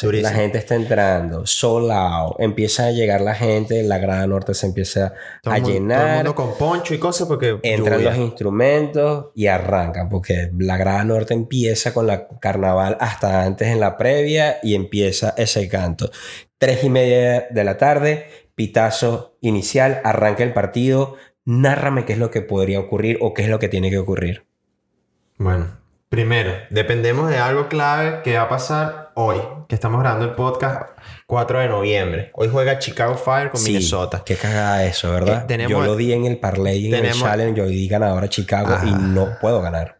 Durísimo. la gente está entrando, solado, empieza a llegar la gente, la grada norte se empieza Todo a Todo el llenar, mundo con poncho y cosas porque... entran lluvia. los instrumentos y arrancan, porque la grada norte empieza con la carnaval hasta antes en la previa y empieza ese canto. Tres y media de la tarde, pitazo inicial, arranca el partido, nárrame qué es lo que podría ocurrir o qué es lo que tiene que ocurrir. Bueno, primero, dependemos de algo clave que va a pasar hoy, que estamos grabando el podcast 4 de noviembre. Hoy juega Chicago Fire con Sí, Minnesota. Qué cagada eso, ¿verdad? Eh, tenemos- yo lo di en el parlay, en tenemos- el challenge, yo di ganador a Chicago y Ajá. no puedo ganar.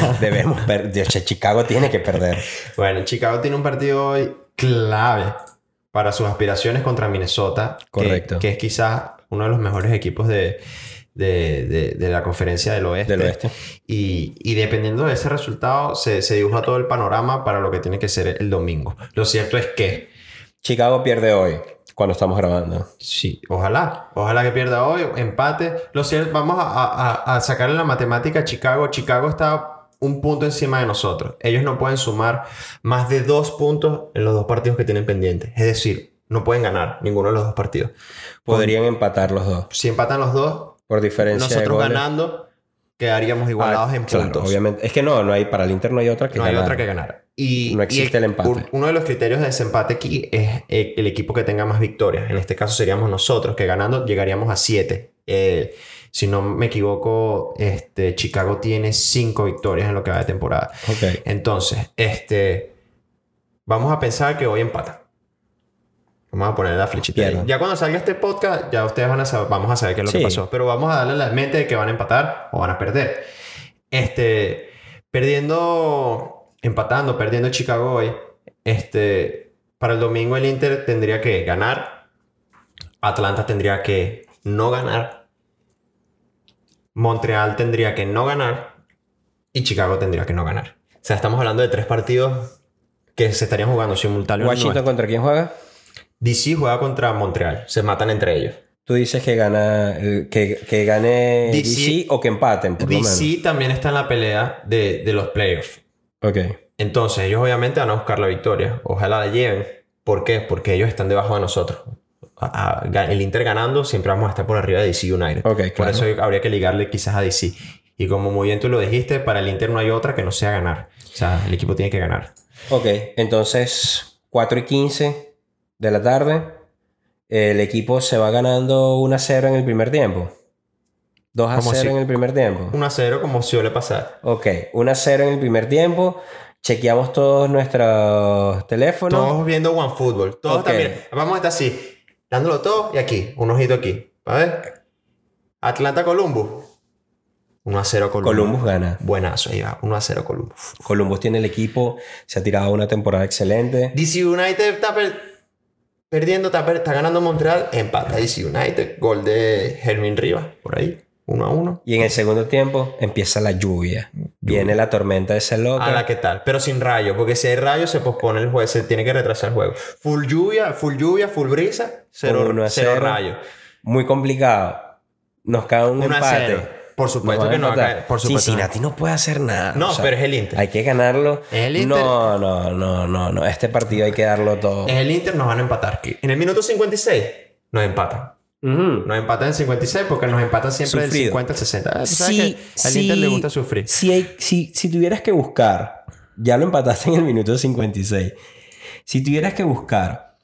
No, debemos perder. Chicago tiene que perder. Bueno, Chicago tiene un partido hoy clave para sus aspiraciones contra Minnesota. que- Correcto. Que, es quizás uno de los mejores equipos de, de, de- de la conferencia del oeste. Del oeste. Y, y dependiendo de ese resultado, se, se dibuja todo el panorama para lo que tiene que ser el domingo. Lo cierto es que, Chicago pierde hoy, cuando estamos grabando. sí, ojalá, ojalá que pierda hoy, empate. Lo cierto, vamos a, a, a- a sacarle la matemática a Chicago. Chicago está un punto encima de nosotros. Ellos no pueden sumar más de dos puntos en los dos partidos que tienen pendientes. Es decir, no pueden ganar ninguno de los dos partidos. Podrían empatar los dos. Si empatan los dos, Por diferencia nosotros ganando, quedaríamos igualados Ah, en claro, puntos. obviamente. Es que no, no hay, para el Inter no hay otra que No hay ganar. otra que ganar. Y, No y existe el empate. un- Uno de los criterios de desempate aquí es eh, el equipo que tenga más victorias. En este caso seríamos nosotros, que ganando llegaríamos a 7. si no me equivoco, este, Chicago tiene 5 victorias en lo que va de temporada. Entonces, este, vamos a pensar que hoy empata. Vamos a poner la flechita. ahí. Ya cuando salga este podcast, ya ustedes van a saber, vamos a saber qué es lo Sí. que pasó. Pero vamos a darle la mente de que van a empatar o van a perder. Este, perdiendo, empatando, perdiendo Chicago hoy, este, para el domingo el Inter tendría que ganar. Atlanta tendría que no ganar. Montreal tendría que no ganar. Y Chicago tendría que no ganar. O sea, estamos hablando de tres partidos que se estarían jugando simultáneamente. ¿Washington contra quién juega? DC juega contra Montreal. Se matan entre ellos. Tú dices que gana el- que, que gane DC DC, o que empaten, por lo menos. DC también está en la pelea de, de los playoffs. Ok. Entonces, ellos obviamente van a buscar la victoria. Ojalá la lleven. ¿Por qué? Porque ellos están debajo de nosotros. A- a- ga- el Inter ganando, siempre vamos a estar por arriba de DC United. Ok, Por eso habría que ligarle quizás a DC. Y como muy bien tú lo dijiste, para el Inter no hay otra que no sea ganar. O sea, el equipo tiene que ganar. Ok, entonces 4 y 15 de la tarde. El equipo se va ganando 1 a 0 en el primer tiempo. 2 a Como 0 si- en el primer tiempo. 1 a 0 como suele pasar. Ok, 1 a 0 en el primer tiempo. Chequeamos todos nuestros teléfonos. Todos viendo OneFootball. Todos Ok. también. Vamos a estar así, dándolo todo y aquí, un ojito aquí. A ver. Atlanta Columbus. 1 a 0 Columbus. Columbus gana. Buenazo, ahí va. 1 a 0 Columbus. Columbus tiene el equipo, se ha tirado una temporada excelente. DC United está perdiendo, está, está ganando Montreal. Empata DC United. Gol de Hermin Rivas. Por ahí. 1 a 1. Y en el segundo tiempo empieza la lluvia. Viene la tormenta de ese loco. A la que tal. Pero sin rayo. Porque si hay rayo se pospone el juego. Se tiene que retrasar el juego. Full lluvia, full lluvia, full brisa. Cero, cero cero. rayo. Muy complicado. nos cae un 1 a empate. 0. Por supuesto que no va a empatar. caer, por supuesto Cincinnati no puede hacer nada. No, pero es el Inter. Hay que ganarlo. Es el Inter. No, no, no, no, no. Este partido hay que darlo todo. Es el Inter, nos van a empatar. En el minuto 56 nos empatan. Ujú. Nos empatan en 56 porque nos empatan siempre del Sufrido. 50 al 60. Ah, ¿tú sabes Sí, que al sí. Inter le gusta sufrir. Si, hay- si, si tuvieras que buscar, ya lo empataste en el minuto 56. Si tuvieras que buscar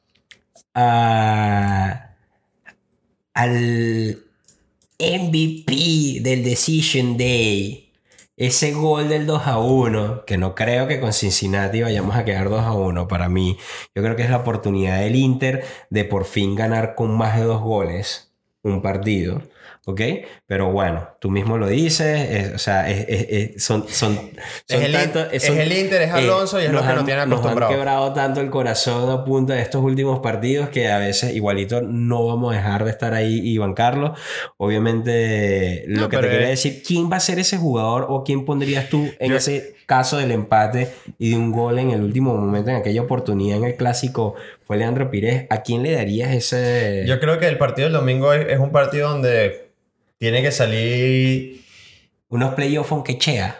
a- al MVP del Decision Day, ese gol del 2 a 1, que no creo que con Cincinnati vayamos a quedar 2 a 1 para mí. Yo creo que es la oportunidad del Inter de por fin ganar con más de dos goles un partido. ¿Ok? Pero bueno, tú mismo lo dices, es- o sea, es- es- son, son, son Es el, tanto- es son- el Inter, es Alonso y es lo que han- nos tienen Nos han quebrado tanto el corazón a punta de estos últimos partidos que a veces igualito no vamos a dejar de estar ahí y bancarlo. Obviamente, lo No, que te quería decir, ¿quién va a ser ese jugador o quién pondrías tú en Yo- ese caso del empate y de un gol en el último momento, en aquella oportunidad en el clásico? Fue Leandro Pires. ¿A quién le darías ese...? Yo creo que el partido del domingo es, es un partido donde tiene que salir. Unos playoffs aunque Chea.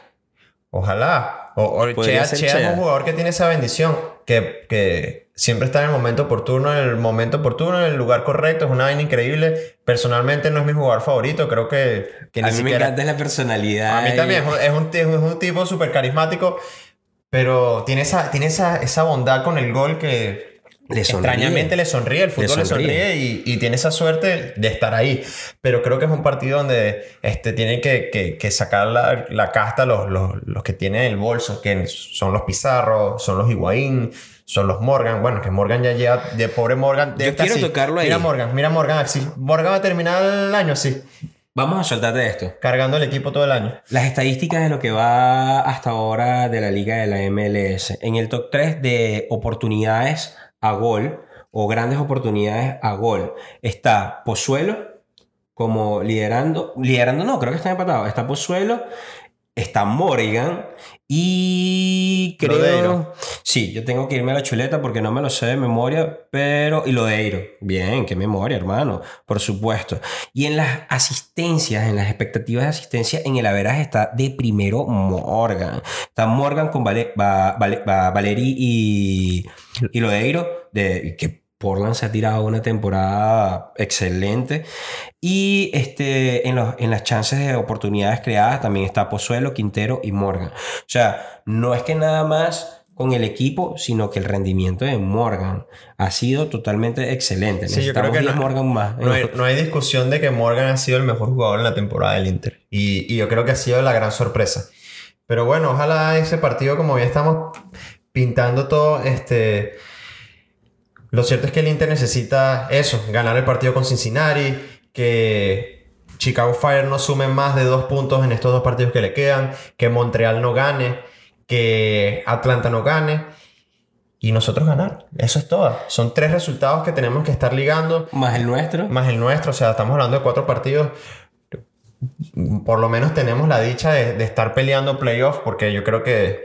Ojalá. O, Chea, es un jugador que tiene esa bendición. Que, que siempre está en el momento oportuno, en el momento oportuno, en el lugar correcto. Es una vaina increíble. Personalmente no es mi jugador favorito. Creo que, que A mí me encanta la personalidad. A mí y- también, es un, es un, ti- es un tipo súper carismático, pero tiene, esa, tiene esa, esa bondad con el gol que Le extrañamente le sonríe, el fútbol le sonríe, sonríe. y, y tiene esa suerte de estar ahí. Pero creo que es un partido donde este, tienen que, que- que sacar la, la casta los, los, los que tienen el bolso, que son los Pizarro, son los Higuaín, son los Morgan. Bueno, que Morgan ya lleva, de pobre Morgan. de Yo esta quiero así. tocarlo ahí. Mira Morgan, mira Morgan así. Morgan va a terminar el año así, Vamos a soltarte esto. cargando el equipo todo el año. Las estadísticas de lo que va hasta ahora de la liga de la MLS. En el top 3 de oportunidades a gol o grandes oportunidades a gol está Pozuelo como liderando. Liderando no, creo que está empatado. Está Pozuelo, está Morgan y creo... Lodeiro. Sí, yo tengo que irme a la chuleta porque no me lo sé de memoria, pero... Y Lodeiro. Bien, qué memoria, hermano. Por supuesto. Y en las asistencias, en las expectativas de asistencia, en el averaje está de primero Morgan. Está Morgan con Vale, Va- Vale- Va- y, y Lodeiro, de, que Portland se ha tirado una temporada excelente. Y este, en, los, en las chances de oportunidades creadas también está Pozuelo, Quintero y Morgan. O sea, no es que nada más con el equipo, sino que el rendimiento de Morgan ha sido totalmente excelente. Sí, yo creo que 10 no- Morgan más. No hay, no hay discusión de que Morgan ha sido el mejor jugador en la temporada del Inter. Y, y yo creo que ha sido la gran sorpresa. Pero bueno, ojalá ese partido, como ya estamos pintando todo, este... Lo cierto es que el Inter necesita eso, ganar el partido con Cincinnati, que Chicago Fire no sume más de dos puntos en estos dos partidos que le quedan, que Montreal no gane, que Atlanta no gane y nosotros ganar. Eso es todo. Son tres resultados que tenemos que estar ligando Más el nuestro. más el nuestro, o sea, estamos hablando de cuatro partidos. Por lo menos tenemos la dicha de, de estar peleando playoffs, porque yo creo que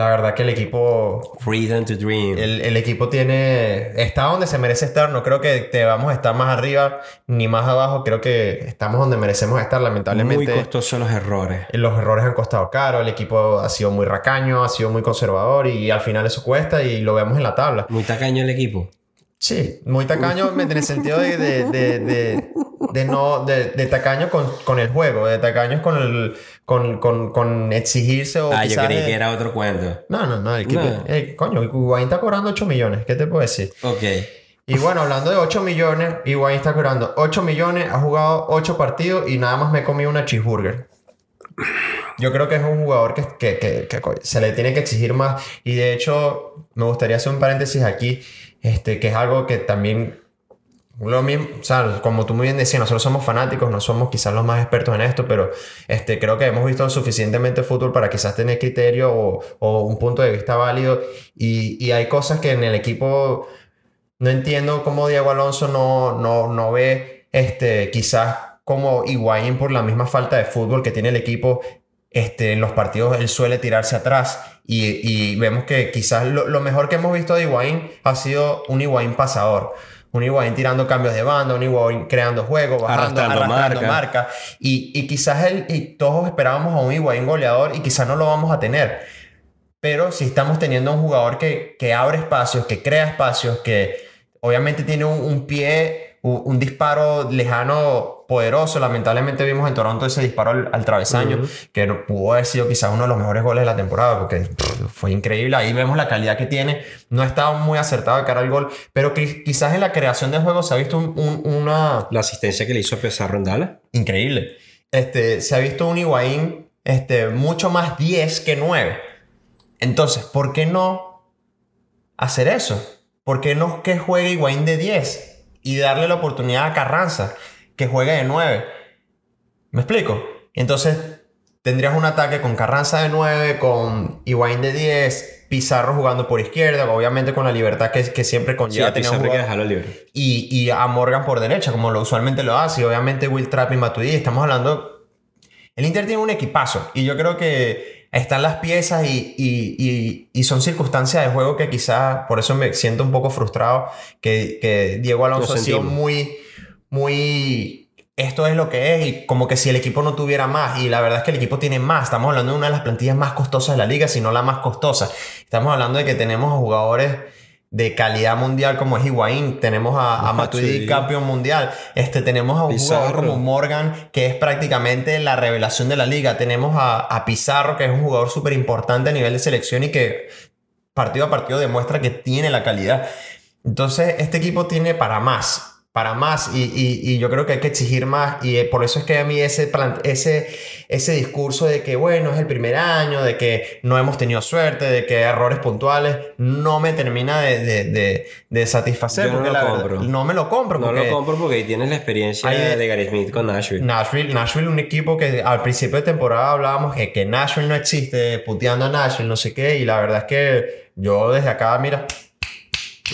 la verdad que el equipo, Freedom to Dream. el, el equipo tiene, está donde se merece estar. No creo que te vamos a estar más arriba ni más abajo. Creo que estamos donde merecemos estar. Muy Lamentablemente, costosos los errores. los errores han costado caro. El equipo ha sido muy racaño, ha sido muy conservador y al final eso cuesta y lo vemos en la tabla. Muy tacaño el equipo. Sí, muy tacaño en el sentido de, de, de, no, de, tacaño con, con el juego, de tacaños con el, con, con, con exigirse o Ah, yo creí que era otro cuento. No, no, no, el equipo, No. coño, Higuaín está cobrando 8 millones, ¿qué te puedo decir? Ok. Y bueno, hablando de 8 millones, Higuaín está cobrando 8 millones, ha jugado 8 partidos y nada más me he comido una cheeseburger. Yo creo que es un jugador que, que, que- que se le tiene que exigir más. Y de hecho, me gustaría hacer un paréntesis aquí, este, que es algo que también lo mismo, o como tú muy bien decías, nosotros somos fanáticos, no somos quizás los más expertos en esto, pero este, creo que hemos visto suficientemente fútbol para quizás tener criterio o, o un punto de vista válido. Y, y hay cosas que en el equipo no entiendo cómo Diego Alonso no, no, no ve este, quizás como Higuaín por la misma falta de fútbol que tiene el equipo. Este, en los partidos él suele tirarse atrás y, y vemos que quizás lo, lo mejor que hemos visto de Higuaín ha sido un Higuaín pasador. un Higuaín tirando cambios de banda, un Higuaín creando juego, bajando, Arrastrando arrastrando, marca. marca. Y, y quizás él, y todos esperábamos a un Higuaín goleador y quizás no lo vamos a tener. Pero si estamos teniendo un jugador que, que abre espacios, que crea espacios, que obviamente tiene un, un pie, un, disparo lejano poderoso. Lamentablemente vimos en Toronto ese disparo al, al travesaño, que no- pudo haber sido quizás uno de los mejores goles de la temporada, porque pff, fue increíble. Ahí vemos la calidad que tiene. No estaba muy acertado de cara al gol, pero qui- quizás en la creación de juego se ha visto un- un- una, La asistencia que le hizo Pizarro en Dallas. increíble. Este, se ha visto un Higuaín este, mucho más 10 que 9. Entonces, ¿por qué no hacer eso? ¿Por qué no que juegue Higuaín de 10 y darle la oportunidad a Carranza que juegue de 9? ¿Me explico? Entonces, tendrías un ataque con Carranza de 9, con Higuaín de 10, Pizarro jugando por izquierda, obviamente con la libertad que, que siempre Sí, conlleva a tener un Pizarro hay que jugador- dejarlo libre. y, y a Morgan por derecha, como lo usualmente lo hace. Y obviamente Will Trapp y Matuidi. Estamos hablando. El Inter tiene un equipazo. Y yo creo que están las piezas y, y- y- y son circunstancias de juego que quizás. Por eso me siento un poco frustrado. Que, que Diego Alonso Lo ha sido muy. Muy. Esto es lo que es. Y como que si el equipo no tuviera más. Y la verdad es que el equipo tiene más. Estamos hablando de una de las plantillas más costosas de la liga, si no la más costosa. Estamos hablando de que tenemos jugadores de calidad mundial como es Higuaín, tenemos a, a Matuidi Sí. campeón mundial, este, tenemos a un jugador como Morgan que es prácticamente la revelación de la liga, tenemos a, a Pizarro que es un jugador súper importante a nivel de selección y que partido a partido demuestra que tiene la calidad. Entonces este equipo tiene para más, para más y, y- y yo creo que hay que exigir más y eh, por eso es que a mí ese, plan- ese, ese discurso de que bueno es el primer año, de que no hemos tenido suerte, de que errores puntuales, no me termina de, de, de- de satisfacer Yo no lo la verdad, compro. no me lo compro No porque lo compro porque ahí tienes la experiencia de- de Gary Smith con Nashville. Nashville, Nashville, un equipo que al principio de temporada hablábamos que, que Nashville no existe, puteando a Nashville, no sé qué, y la verdad es que yo desde acá, mira,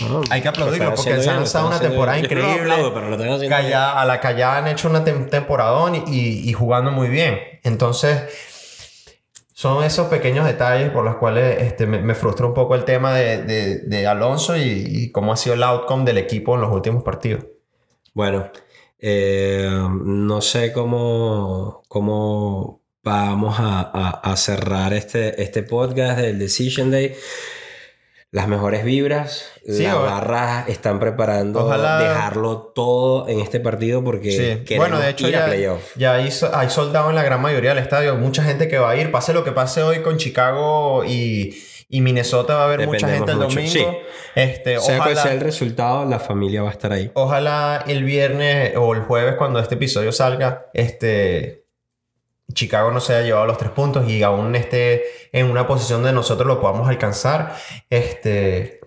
No, hay que lo aplaudirlo porque se han están una temporada bien. Yo no lo increíble. aplaudo, pero lo están haciendo bien. Calla- a la Callada han hecho una tem- temporadón y, y- y jugando muy bien. Entonces, son esos pequeños detalles por los cuales este, me, me frustra un poco el tema de, de- de Alonso y, y cómo ha sido el outcome del equipo en los últimos partidos. Bueno, eh, no sé cómo, cómo vamos a, a- a cerrar este, este podcast del Decision Day. Las mejores vibras, Sí, las barras están preparando Ojalá- dejarlo todo en este partido porque Sí. queremos Bueno, de hecho ir a ya, playoff. ya hay, hay soldado en la gran mayoría del estadio. Mucha gente que va a ir. Pase lo que pase hoy con Chicago y, y Minnesota va a haber mucha gente el domingo. Este, Sea cual ojalá, sea el resultado, la familia va a estar ahí. ojalá el viernes o el jueves cuando este episodio salga, este, Chicago no se haya llevado los tres puntos y aún esté en una posición de nosotros lo podamos alcanzar. Este,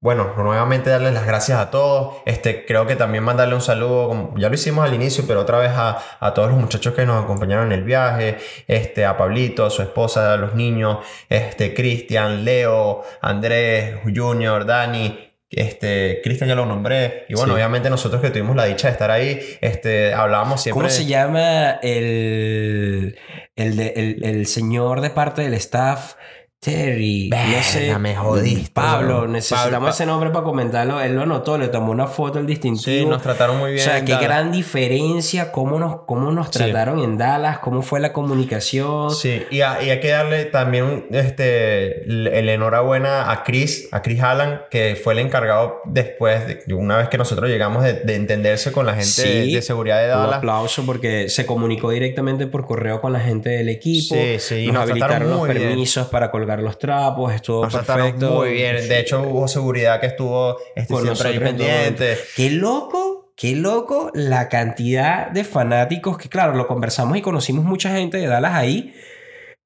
bueno, nuevamente darles las gracias a todos. Este, creo que también mandarle un saludo, ya lo hicimos al inicio, pero otra vez a, a todos los muchachos que nos acompañaron en el viaje, este, a Pablito, a su esposa, a los niños, este, Cristian, Leo, Andrés, Junior, Dani. Este, Cristian ya lo nombré. Y bueno, Sí. obviamente nosotros que tuvimos la dicha de estar ahí, este, hablábamos siempre. ¿Cómo se llama el, el, de- el, el señor de parte del staff? Terry, no Verga, sé. me jodiste, Pablo, necesitamos Pablo, ese nombre para comentarlo. Él lo anotó, le tomó una foto, el distintivo. Sí, nos trataron muy o bien. sea, en qué Dallas. gran diferencia, cómo nos, cómo nos Sí. trataron en Dallas, cómo fue la comunicación. Sí, y, a- y hay que darle también un- este, el, enhorabuena a Chris, a Chris Allen, que fue el encargado después, de, una vez que nosotros llegamos, de, de entenderse con la gente Sí, de, de seguridad de Un Dallas. aplauso porque se comunicó directamente por correo con la gente del equipo. Sí, sí, y nos, nos habilitaron los bien. permisos para colgar los trapos, estuvo Nos perfecto. muy bien. De hecho, hubo seguridad que estuvo este, Con siempre ahí pendiente. Qué loco, qué loco la cantidad de fanáticos que, claro, lo conversamos y conocimos mucha gente de Dallas ahí,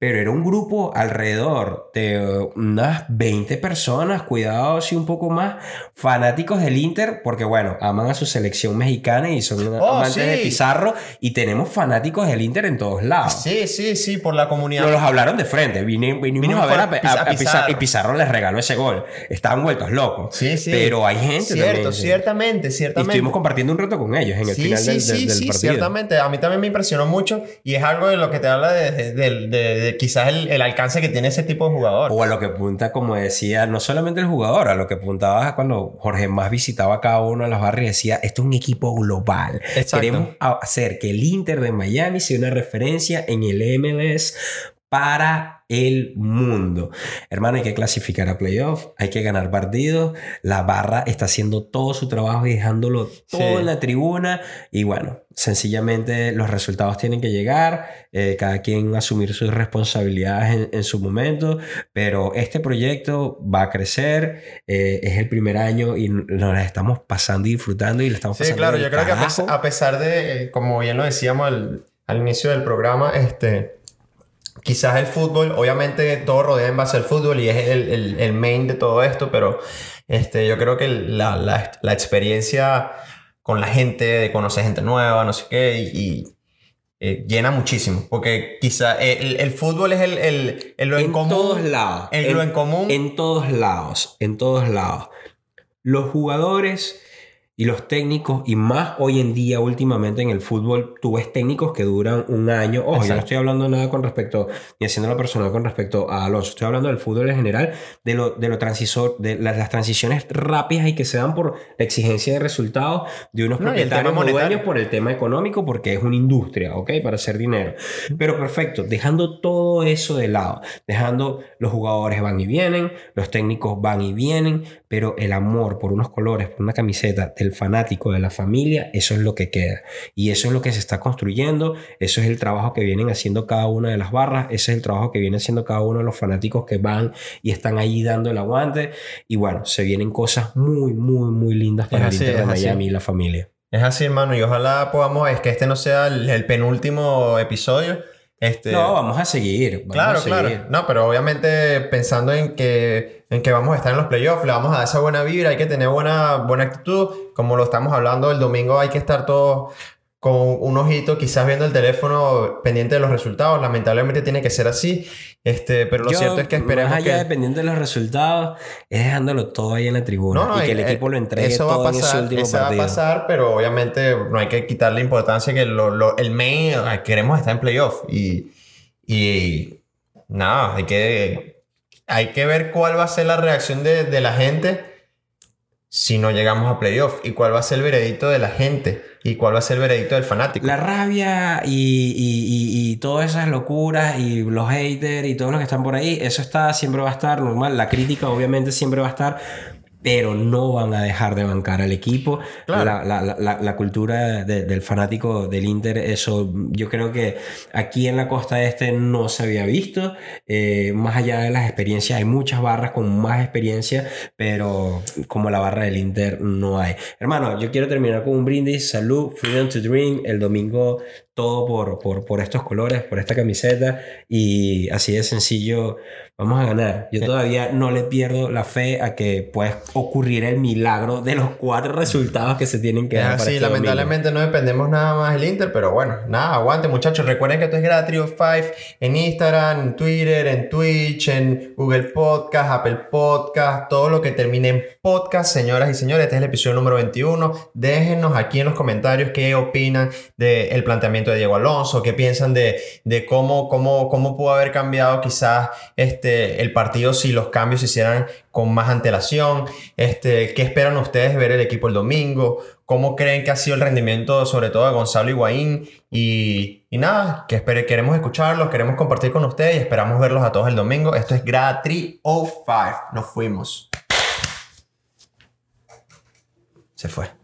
pero era un grupo alrededor de eh, unas 20 personas, cuidado si un poco más, fanáticos del Inter, porque bueno, aman a su selección mexicana y son Oh, amantes de sí. Pizarro y tenemos fanáticos del Inter en todos lados. Sí, sí, sí, por la comunidad. Nos los hablaron de frente, vinimos, Vinimos a ver a, Pizarro. Y Pizarro les regaló ese gol. Estaban vueltos locos. Sí, sí. Pero hay gente Cierto, también, sí. ciertamente, Y ciertamente. estuvimos compartiendo un rato con ellos en el final del, del- del partido. ciertamente. A mí también me impresionó mucho y es algo de lo que te habla de, de- de- de- de quizás el, el alcance que tiene ese tipo de jugador. O a lo que apunta, como decía, no solamente el jugador, a lo que apuntaba cuando Jorge más visitaba cada uno de las barrias y decía, esto es un equipo global. Exacto. Queremos hacer que el Inter de Miami sea una referencia en el MLS para el mundo. Hermano, hay que clasificar a playoff, hay que ganar partidos. La barra está haciendo todo su trabajo y dejándolo todo Sí. en la tribuna. Y bueno, sencillamente los resultados tienen que llegar, eh, cada quien asumir sus responsabilidades en, en su momento. Pero este proyecto va a crecer, eh, es el primer año y nos la estamos pasando y disfrutando y le estamos Sí, pasando. claro, del yo creo que carajo. a pesar de, eh, como bien lo decíamos al, al inicio del programa, este, quizás el fútbol, obviamente todo rodea en base al fútbol y es el, el- el main de todo esto, pero este, yo creo que la, la- la experiencia con la gente, de conocer gente nueva, no sé qué, y, y, eh, llena muchísimo, porque quizás el, el fútbol es el, el, el lo en, en común. todos lados. en lo en común. En todos lados. En todos lados. Los jugadores y los técnicos, y más hoy en día, últimamente en el fútbol, tú ves técnicos que duran un año. Ojo, yo no Exacto. estoy hablando nada con respecto, ni haciendo lo personal con respecto a Alonso. Estoy hablando del fútbol en general, de lo, de lo transisor, de las, las transiciones rápidas y que se dan por la exigencia de resultados de unos No, propietarios o dueños por el tema económico, porque es una industria, ¿ok? Para hacer dinero. Pero perfecto, dejando todo eso de lado, dejando los jugadores van y vienen, los técnicos van y vienen, pero el amor por unos colores, por una camiseta del fanático, de la familia, eso es lo que queda. Y eso es lo que se está construyendo, eso es el trabajo que vienen haciendo cada una de las barras, ese es el trabajo que viene haciendo cada uno de los fanáticos que van y están ahí dando el aguante. Y bueno, se vienen cosas muy, muy, muy lindas para Es el así, Inter de es así. Miami y la familia. Es así, hermano, y ojalá podamos, es que este no sea el, el penúltimo episodio. Este, No, vamos a seguir. vamos Claro, a seguir. claro. No, pero obviamente pensando en que, en que vamos a estar en los playoffs, le vamos a dar esa buena vibra, hay que tener buena, buena actitud. Como lo estamos hablando el domingo, hay que estar todos con un ojito, quizás viendo el teléfono pendiente de los resultados. Lamentablemente tiene que ser así. Este, pero lo Yo, cierto es que esperemos más allá que. dependiente de los resultados, es dejándolo todo ahí en la tribuna. No, no, y que el eh, equipo lo entregue eso va a todo en ese pasar, último eso va a pasar, pero obviamente no hay que quitarle importancia que lo, lo- el main, eh, queremos estar en playoff. Y, y nada, hay que, hay que ver cuál va a ser la reacción de, de la gente si no llegamos a playoff y cuál va a ser el veredicto de la gente y cuál va a ser el veredicto del fanático. La rabia y, y, y, y todas esas locuras y los haters y todos los que están por ahí, eso está, siempre va a estar normal. La crítica obviamente siempre va a estar, pero no van a dejar de bancar al equipo. Claro. La, la, la- la- la cultura de- del fanático del Inter, eso yo creo que aquí en la costa este no se había visto. Eh, más allá de las experiencias, hay muchas barras con más experiencia, pero como la barra del Inter no hay. Hermano, yo quiero terminar con un brindis. Salud, Freedom to Drink. El domingo todo por, por, por estos colores, por esta camiseta. Y así de sencillo, vamos a ganar. Yo todavía no le pierdo la fe a que pueda ocurrir el milagro de los cuatro resultados que se tienen que Es dar. para así, este domingo. lamentablemente no dependemos nada más del Inter, pero bueno, nada, aguante muchachos. Recuerden que esto es gratis 5 en Instagram, en Twitter, en Twitch, en Google Podcast, Apple Podcast, todo lo que termine en podcast, señoras y señores. Este es el episodio número 21. Déjenos aquí en los comentarios qué opinan del planteamiento de Diego Alonso, qué piensan de, de cómo, cómo, cómo pudo haber cambiado quizás este, el partido si los cambios se hicieran con más antelación. Este, ¿Qué esperan ustedes ver el equipo el domingo? ¿Cómo creen que ha sido el rendimiento, sobre todo de Gonzalo Higuaín? Y, y nada, que espere, queremos escucharlos, queremos compartir con ustedes y esperamos verlos a todos el domingo. Esto es Grada 305. Nos fuimos. Se fue.